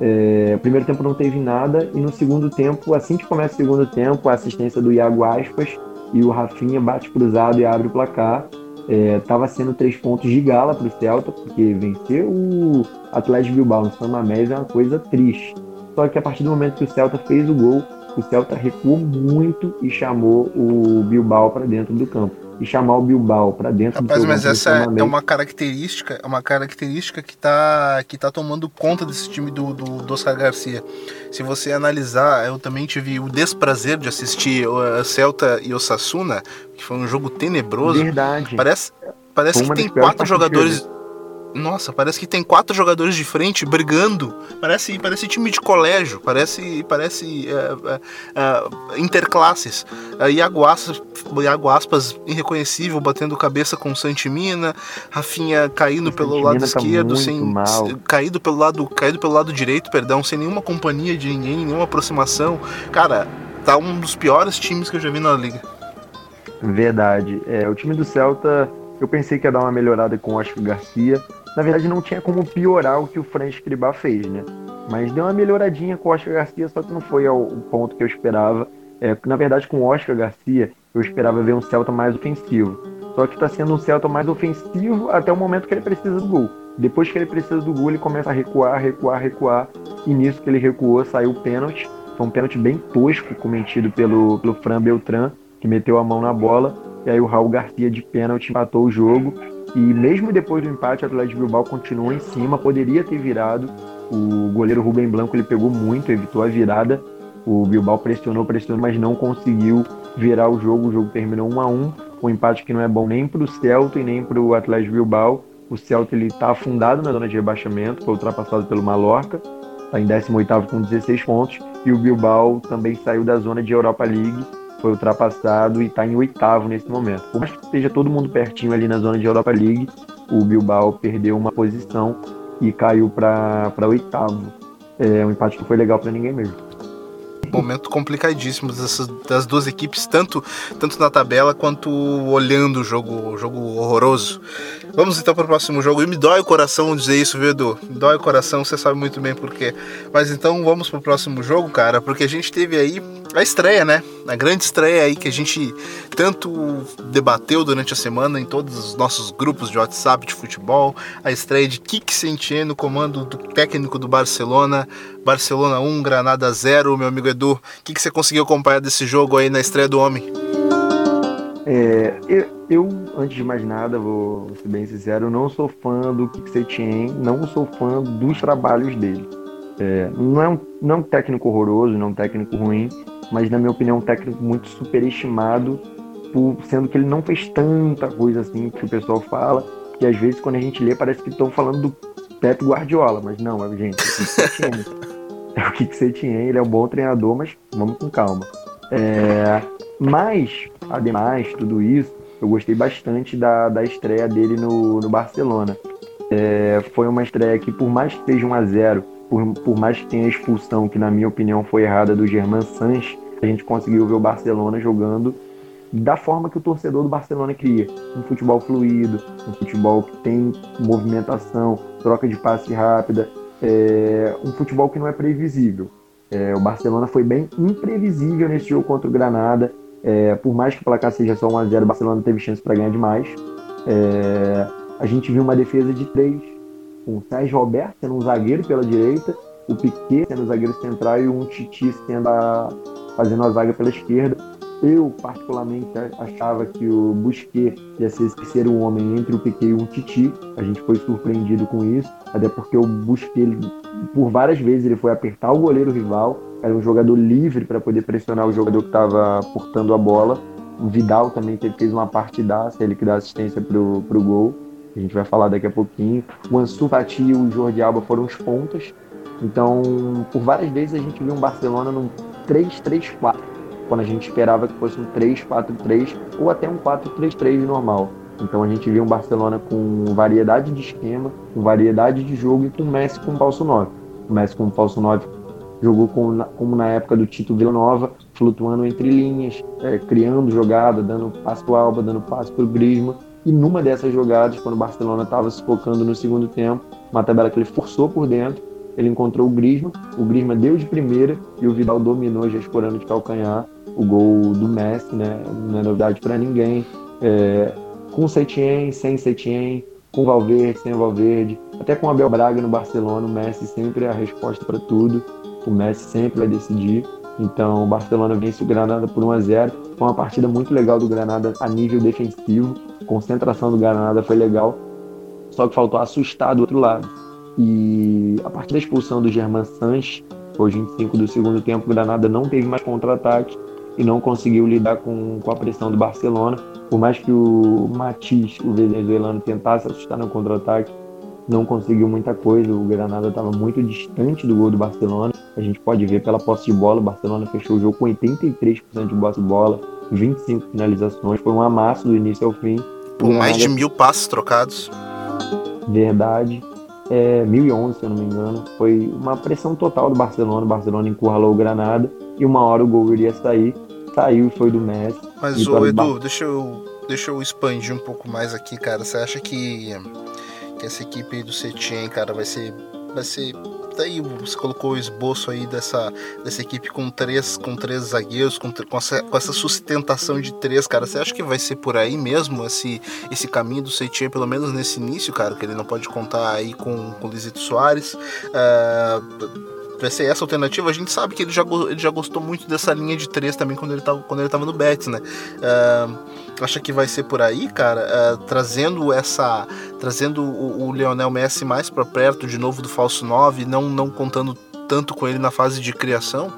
É, o primeiro tempo não teve nada e no segundo tempo, assim que começa o segundo tempo, a assistência do Iago Aspas e o Rafinha bate cruzado e abre o placar. Estava sendo três pontos de gala para o Celta, porque vencer o Atlético Bilbao no San Mamés é uma coisa triste. Só que a partir do momento que o Celta fez o gol, o Celta recuou muito e chamou o Bilbao para dentro do campo. E chamar o Bilbao para dentro Rapaz, do mas essa é uma característica, é uma característica que tá, que tá tomando conta desse time do, do, do Oscar Garcia. Se você analisar, eu também tive o desprazer de assistir o Celta e o Sassuna, que foi um jogo tenebroso. Verdade. Parece, parece que tem quatro partidas. Nossa, parece que tem quatro jogadores de frente brigando. Parece, parece time de colégio. Parece, parece é, é, é, interclasses. É, Iago, Aspas, Iago Aspas irreconhecível, batendo cabeça com o Santimina. Rafinha caindo pelo lado tá esquerdo, sem mal. caído pelo lado, caído pelo lado direito, perdão, sem nenhuma companhia de ninguém, nenhuma aproximação. Cara, tá um dos piores times que eu já vi na liga. Verdade. É, o time do Celta, eu pensei que ia dar uma melhorada com o Oscar Garcia. Na verdade, não tinha como piorar o que o Fran Escribá fez, né? Mas deu uma melhoradinha com o Oscar Garcia, só que não foi ao ponto que eu esperava. É, na verdade, com o Oscar Garcia, eu esperava ver um Celta mais ofensivo. Só que está sendo um Celta mais ofensivo até o momento que ele precisa do gol. Depois que ele precisa do gol, ele começa a recuar, recuar, recuar. E nisso que ele recuou, saiu o pênalti. Foi um pênalti bem tosco cometido pelo, pelo Fran Beltran, que meteu a mão na bola. E aí o Raul Garcia de pênalti empatou o jogo. E mesmo depois do empate, o Atlético Bilbao continuou em cima, poderia ter virado. O goleiro Rubem Blanco ele pegou muito, evitou a virada. O Bilbao pressionou, pressionou, mas não conseguiu virar o jogo. O jogo terminou 1 a 1 um empate que não é bom nem para o Celta e nem para o Atlético Bilbao. O Celta está afundado na zona de rebaixamento, foi ultrapassado pelo Mallorca, está em 18º com 16 pontos. E o Bilbao também saiu da zona de Europa League, foi ultrapassado e está em oitavo nesse momento. Por mais que esteja todo mundo pertinho ali na zona de Europa League, o Bilbao perdeu uma posição e caiu para oitavo. É um empate que foi legal para ninguém mesmo momento complicadíssimo dessas, das duas equipes, tanto, tanto na tabela quanto olhando o jogo, jogo horroroso. Vamos então para o próximo jogo. E me dói o coração dizer isso, viu, Edu? Me dói o coração, você sabe muito bem porquê. Mas então vamos para o próximo jogo, cara, porque a gente teve aí a estreia, né? A grande estreia aí que a gente tanto debateu durante a semana em todos os nossos grupos de WhatsApp de futebol. A estreia de Kik Sentien no comando do técnico do Barcelona. Barcelona 1, Granada 0. Meu amigo Edu, o que, que você conseguiu acompanhar desse jogo aí na estreia do homem? É, eu, eu, antes de mais nada, vou ser bem sincero, não sou fã do Kik Setien, não sou fã dos trabalhos dele. É, não, é um, não é um técnico horroroso, não é um técnico ruim, mas na minha opinião é um técnico muito superestimado, por, sendo que ele não fez tanta coisa assim que o pessoal fala, que às vezes quando a gente lê parece que estão falando do Pep Guardiola, mas não, é, gente, é o que você tinha, ele é um bom treinador, mas vamos com calma. É, mas, ademais, tudo isso, eu gostei bastante da, da estreia dele no, no Barcelona. É, foi uma estreia que, por mais que seja 1 a 0 por, por mais que tenha a expulsão, que na minha opinião foi errada, do Germán Sanz, a gente conseguiu ver o Barcelona jogando da forma que o torcedor do Barcelona queria. Um futebol fluido, um futebol que tem movimentação, troca de passe rápida, é, um futebol que não é previsível. É, o Barcelona foi bem imprevisível nesse jogo contra o Granada. É, por mais que o placar seja só 1x0, o Barcelona teve chance para ganhar demais. É, a gente viu uma defesa de três, com o Sérgio Roberto sendo um zagueiro pela direita, o Piquet sendo zagueiro central e um Titi sendo a, fazendo a zaga pela esquerda. Eu, particularmente, achava que o Busquets ia ser esse terceiro homem entre o Piquet e o Titi. A gente foi surpreendido com isso, até porque o Busquets, por várias vezes, ele foi apertar o goleiro rival. Era um jogador livre para poder pressionar o jogador que estava portando a bola. O Vidal também fez uma partidaça, ele que dá assistência para o gol a gente vai falar daqui a pouquinho. O Ansu Fati e o Jordi Alba foram os pontas. Então, por várias vezes a gente viu um Barcelona num 3-3-4, quando a gente esperava que fosse um 3-4-3 ou até um 4-3-3 normal. Então a gente viu um Barcelona com variedade de esquema, com variedade de jogo e com o Messi com falso 9. O Messi com falso 9 jogou como na, como na época do Tito Villanova, flutuando entre linhas, é, criando jogada, dando passo para o Alba, dando passo para o Griezmann e numa dessas jogadas, quando o Barcelona estava se focando no segundo tempo, uma tabela que ele forçou por dentro, ele encontrou o Griezmann, o Griezmann deu de primeira e o Vidal dominou já explorando de calcanhar o gol do Messi, né? Não é novidade para ninguém. É, com Setien, sem Setien, com Valverde, sem Valverde, até com Abel Braga no Barcelona, o Messi sempre é a resposta para tudo. O Messi sempre vai decidir. Então, o Barcelona vence o Granada por 1 a 0. Foi uma partida muito legal do Granada a nível defensivo. A concentração do Granada foi legal. Só que faltou assustar do outro lado. E a partir da expulsão do Germán Sanches, aos 25 do segundo tempo, o Granada não teve mais contra-ataque e não conseguiu lidar com, com a pressão do Barcelona. Por mais que o Matiz, o venezuelano, tentasse assustar no contra-ataque, não conseguiu muita coisa. O Granada estava muito distante do gol do Barcelona. A gente pode ver pela posse de bola, o Barcelona fechou o jogo com 83% de posse de bola, 25 finalizações, foi um amasso do início ao fim. Por mais de mil passos trocados. Verdade. É, 1011, se eu não me engano. Foi uma pressão total do Barcelona. O Barcelona encurralou o Granada e uma hora o gol iria sair. Saiu e foi do Messi. Mas, ô, Edu, deixa eu, deixa eu expandir um pouco mais aqui, cara. Você acha que que essa equipe do Setien, cara, vai ser, vai ser até aí você colocou o esboço aí dessa, dessa equipe com três, com três zagueiros, com, com, essa, com essa sustentação de três, cara. Você acha que vai ser por aí mesmo esse, esse caminho do Setien, pelo menos nesse início, cara, que ele não pode contar aí com, com o Lisito Soares? Uh, vai ser essa alternativa. A gente sabe que ele já, ele já gostou muito dessa linha de três também quando ele tava, quando ele tava no Betis, né? Uh, acha que vai ser por aí, cara? Uh, trazendo essa. Trazendo o, o Leonel Messi mais para perto de novo do falso 9, não, não contando tanto com ele na fase de criação?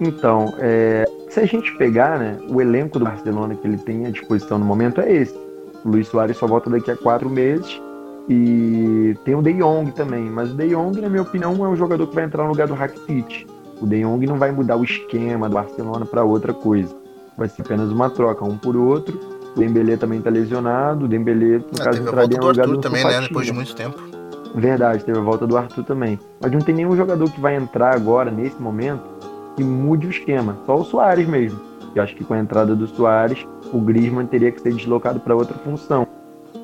Então, é, se a gente pegar né, o elenco do Barcelona que ele tem à disposição no momento é esse. O Luiz Soares só volta daqui a quatro meses e tem o De Jong também, mas o De Jong, na minha opinião, é um jogador que vai entrar no lugar do Rakitic. O De Jong não vai mudar o esquema do Barcelona para outra coisa. Vai ser apenas uma troca, um por outro. O Dembélé também está lesionado. O Dembélé, no é, caso, entraria no lugar do também, né? Depois de muito tempo. Verdade, teve a volta do Arthur também. Mas não tem nenhum jogador que vai entrar agora, nesse momento, que mude o esquema. Só o Soares mesmo. Eu acho que com a entrada do Soares, o Griezmann teria que ser deslocado para outra função.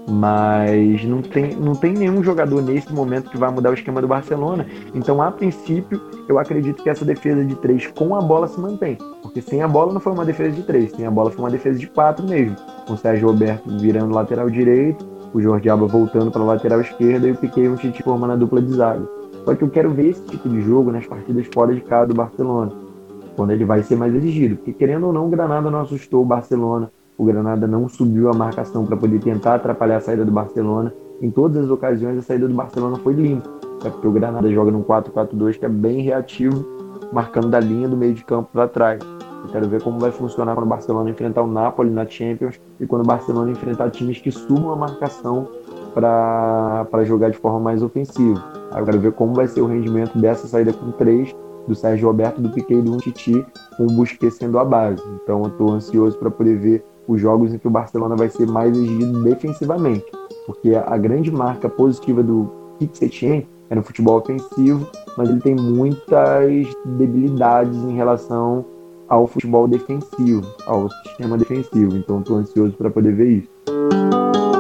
Mas não tem, não tem nenhum jogador nesse momento que vai mudar o esquema do Barcelona. Então, a princípio, eu acredito que essa defesa de três com a bola se mantém. Porque sem a bola não foi uma defesa de três, sem a bola foi uma defesa de quatro mesmo. Com o Sérgio Roberto virando lateral direito, o Jorge Alba voltando para a lateral esquerda e o Piquet um Tite formando a dupla de zaga. Só que eu quero ver esse tipo de jogo nas partidas fora de casa do Barcelona, quando ele vai ser mais exigido. Porque querendo ou não, o Granada não assustou o Barcelona o Granada não subiu a marcação para poder tentar atrapalhar a saída do Barcelona. Em todas as ocasiões, a saída do Barcelona foi limpa. É porque o Granada joga num 4-4-2 que é bem reativo, marcando da linha do meio de campo para trás. Eu quero ver como vai funcionar quando o Barcelona enfrentar o Napoli na Champions e quando o Barcelona enfrentar times que sumam a marcação para jogar de forma mais ofensiva. Eu quero ver como vai ser o rendimento dessa saída com três do Sérgio Roberto, do Piquet e do Titi, com o Busquets sendo a base. Então eu estou ansioso para poder ver os jogos em que o Barcelona vai ser mais exigido defensivamente, porque a grande marca positiva do Kik Setien é no futebol ofensivo, mas ele tem muitas debilidades em relação ao futebol defensivo, ao sistema defensivo. Então estou ansioso para poder ver isso.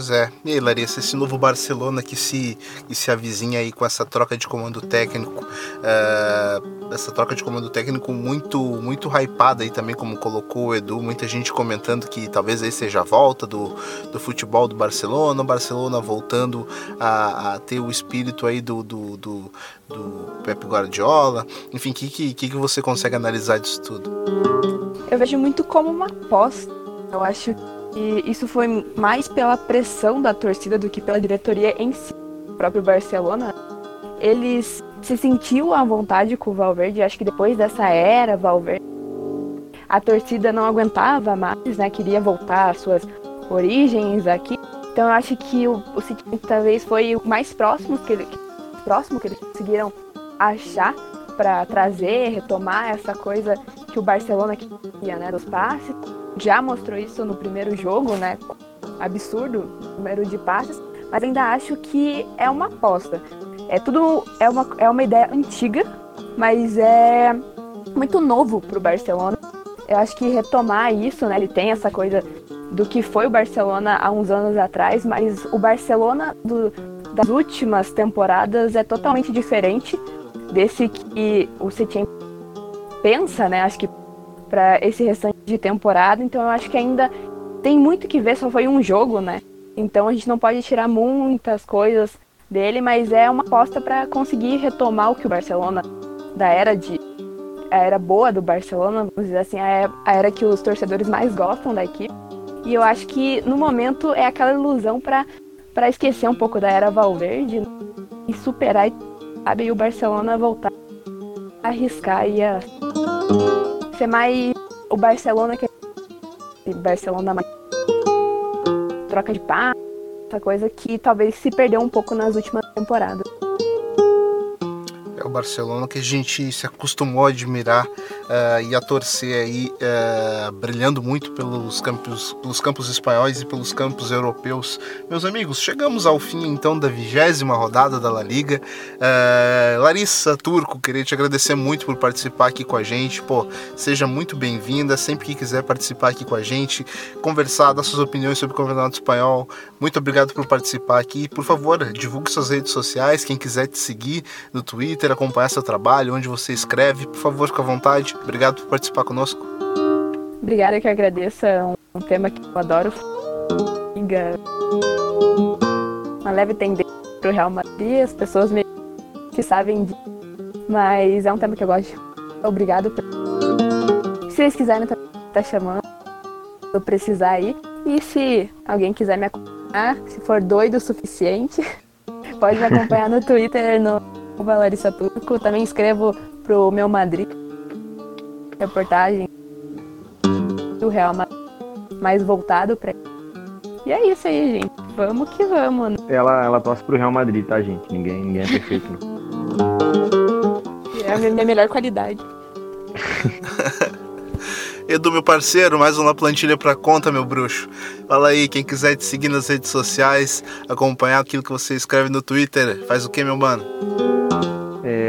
Pois é. E aí, Larissa, esse novo Barcelona que se, que se avizinha aí com essa troca de comando técnico, uh, essa troca de comando técnico muito muito hypada aí também, como colocou o Edu, muita gente comentando que talvez aí seja a volta do, do futebol do Barcelona, o Barcelona voltando a, a ter o espírito aí do, do, do, do Pep Guardiola. Enfim, o que, que, que você consegue analisar disso tudo? Eu vejo muito como uma aposta. Eu acho e isso foi mais pela pressão da torcida do que pela diretoria em si. O próprio Barcelona, eles se sentiu à vontade com o Valverde. Acho que depois dessa era Valverde, a torcida não aguentava mais, né? Queria voltar às suas origens aqui. Então eu acho que o, o City talvez foi o mais próximo que, ele, próximo que eles conseguiram achar para trazer, retomar essa coisa que o Barcelona queria, né? Dos passes já mostrou isso no primeiro jogo, né? Absurdo número de passes, mas ainda acho que é uma aposta. É tudo é uma, é uma ideia antiga, mas é muito novo para o Barcelona. Eu acho que retomar isso, né? Ele tem essa coisa do que foi o Barcelona há uns anos atrás, mas o Barcelona do, das últimas temporadas é totalmente diferente desse que o Setien pensa, né? Acho que para esse restante de temporada, então eu acho que ainda tem muito que ver, só foi um jogo, né? Então a gente não pode tirar muitas coisas dele, mas é uma aposta para conseguir retomar o que o Barcelona da era de a era boa do Barcelona, vamos dizer assim, a era que os torcedores mais gostam da equipe. E eu acho que no momento é aquela ilusão para para esquecer um pouco da era Valverde e superar, sabe, e o Barcelona voltar a arriscar e a ser mais o Barcelona que é Barcelona mais troca de paz, essa coisa que talvez se perdeu um pouco nas últimas temporadas. O Barcelona que a gente se acostumou a admirar uh, e a torcer aí, uh, brilhando muito pelos campos, pelos campos espanhóis e pelos campos europeus. Meus amigos, chegamos ao fim então da vigésima rodada da La Liga. Uh, Larissa Turco, queria te agradecer muito por participar aqui com a gente. Pô, seja muito bem-vinda. Sempre que quiser participar aqui com a gente, conversar, dar suas opiniões sobre o Campeonato Espanhol. Muito obrigado por participar aqui. Por favor, divulgue suas redes sociais. Quem quiser te seguir no Twitter, acompanhar seu trabalho, onde você escreve, por favor, fique à vontade. Obrigado por participar conosco. Obrigada, que agradeço. É um, tema que eu adoro. Uma leve tendência para o Real Madrid, as pessoas meio que sabem disso. Mas é um tema que eu gosto. Obrigado. Por... Se eles quiserem, tá chamando. Eu precisar aí. E se alguém quiser me acompanhar, se for doido o suficiente, pode me acompanhar no Twitter, no Larissa Turco. Também escrevo pro meu Madrid reportagem do Real Madrid mais voltado para e é isso aí, gente. Vamos que vamos. Né? Ela, ela torce pro Real Madrid, tá, gente? Ninguém, ninguém é perfeito. É a minha melhor qualidade. Edu, meu parceiro, mais uma plantilha pra conta, meu bruxo. Fala aí, quem quiser te seguir nas redes sociais, acompanhar aquilo que você escreve no Twitter, faz o que, meu mano?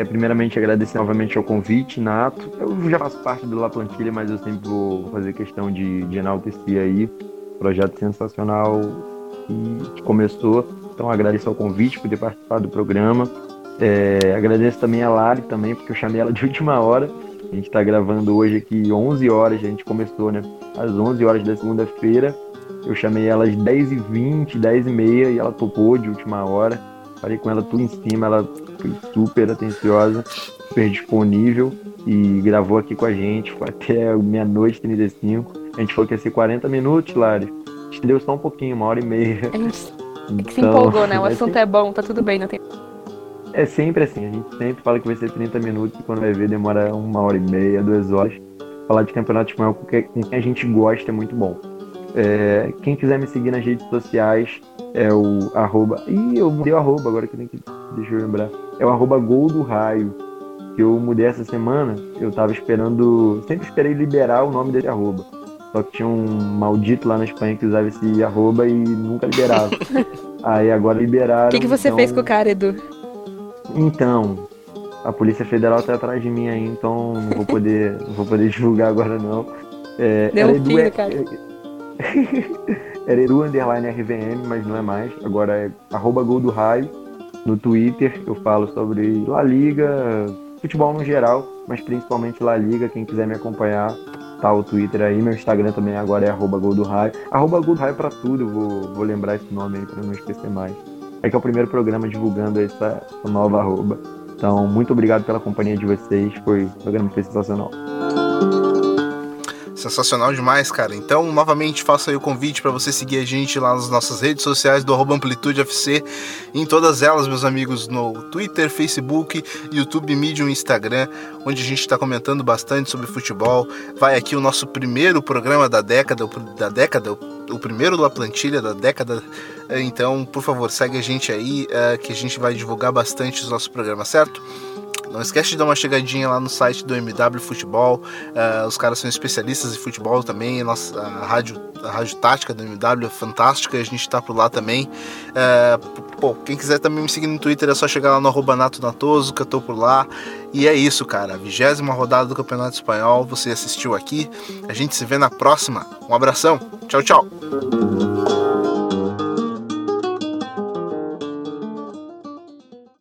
Primeiramente, agradecer novamente ao convite, Nato. Eu já faço parte do La Plantilha, mas eu sempre vou fazer questão de, de enaltecer aí. Projeto sensacional que começou. Então, agradeço ao convite por ter participado do programa. É, agradeço também a Lari também, porque eu chamei ela de última hora. A gente está gravando hoje aqui 11 horas, a gente começou, né? Às 11 horas da segunda-feira. Eu chamei ela às 10h20, 10h30 e ela topou de última hora. Falei com ela tudo em cima, ela foi super atenciosa, super disponível e gravou aqui com a gente. Foi até meia-noite 35. A gente falou que ia ser 40 minutos, Lari. Estendeu só um pouquinho, uma hora e meia. A gente então, se empolgou, né? O assunto é, é bom, tá tudo bem, não tem é sempre assim, a gente sempre fala que vai ser 30 minutos e quando vai ver demora uma hora e meia, duas horas. Falar de campeonato espanhol com quem a gente gosta é muito bom. É, quem quiser me seguir nas redes sociais é o arroba. Ih, eu mudei o arroba agora que tem que. Deixa eu lembrar. É o arroba gol do raio. Que eu mudei essa semana. Eu tava esperando. Sempre esperei liberar o nome desse arroba. Só que tinha um maldito lá na Espanha que usava esse arroba e nunca liberava. Aí agora liberaram. O que, que você então... fez com o cara, Edu? Então, a Polícia Federal tá atrás de mim aí, então não vou poder, não vou poder divulgar agora não. É, Deu um Edu, é, cara. era Edu Underline RVM, mas não é mais. Agora é arroba Gol do Raio. No Twitter eu falo sobre La Liga, futebol no geral, mas principalmente La Liga. Quem quiser me acompanhar, tá o Twitter aí. Meu Instagram também agora é arroba Gol do Raio. Arroba Gol do Raio pra tudo, vou, vou lembrar esse nome aí pra não esquecer mais é que é o primeiro programa divulgando essa, nova arroba. Então, muito obrigado pela companhia de vocês. Foi, o programa foi sensacional. Sensacional demais, cara. Então, novamente, faço aí o convite para você seguir a gente lá nas nossas redes sociais do arroba Amplitude FC, em todas elas, meus amigos, no Twitter, Facebook, YouTube, Medium e Instagram, onde a gente está comentando bastante sobre futebol. Vai aqui o nosso primeiro programa da década, da década, o primeiro da plantilha da década. Então, por favor, segue a gente aí, eh, que a gente vai divulgar bastante os nossos programas, certo? Não esquece de dar uma chegadinha lá no site do MW Futebol. Uh, os caras são especialistas em futebol também. A nossa a rádio, a rádio tática do MW é fantástica. A gente tá por lá também. Uh, pô, quem quiser também me seguir no Twitter é só chegar lá no arroba Nato Natoso, que eu tô por lá. E é isso, cara. vigésima rodada do Campeonato Espanhol. Você assistiu aqui. A gente se vê na próxima. Um abração. Tchau, tchau.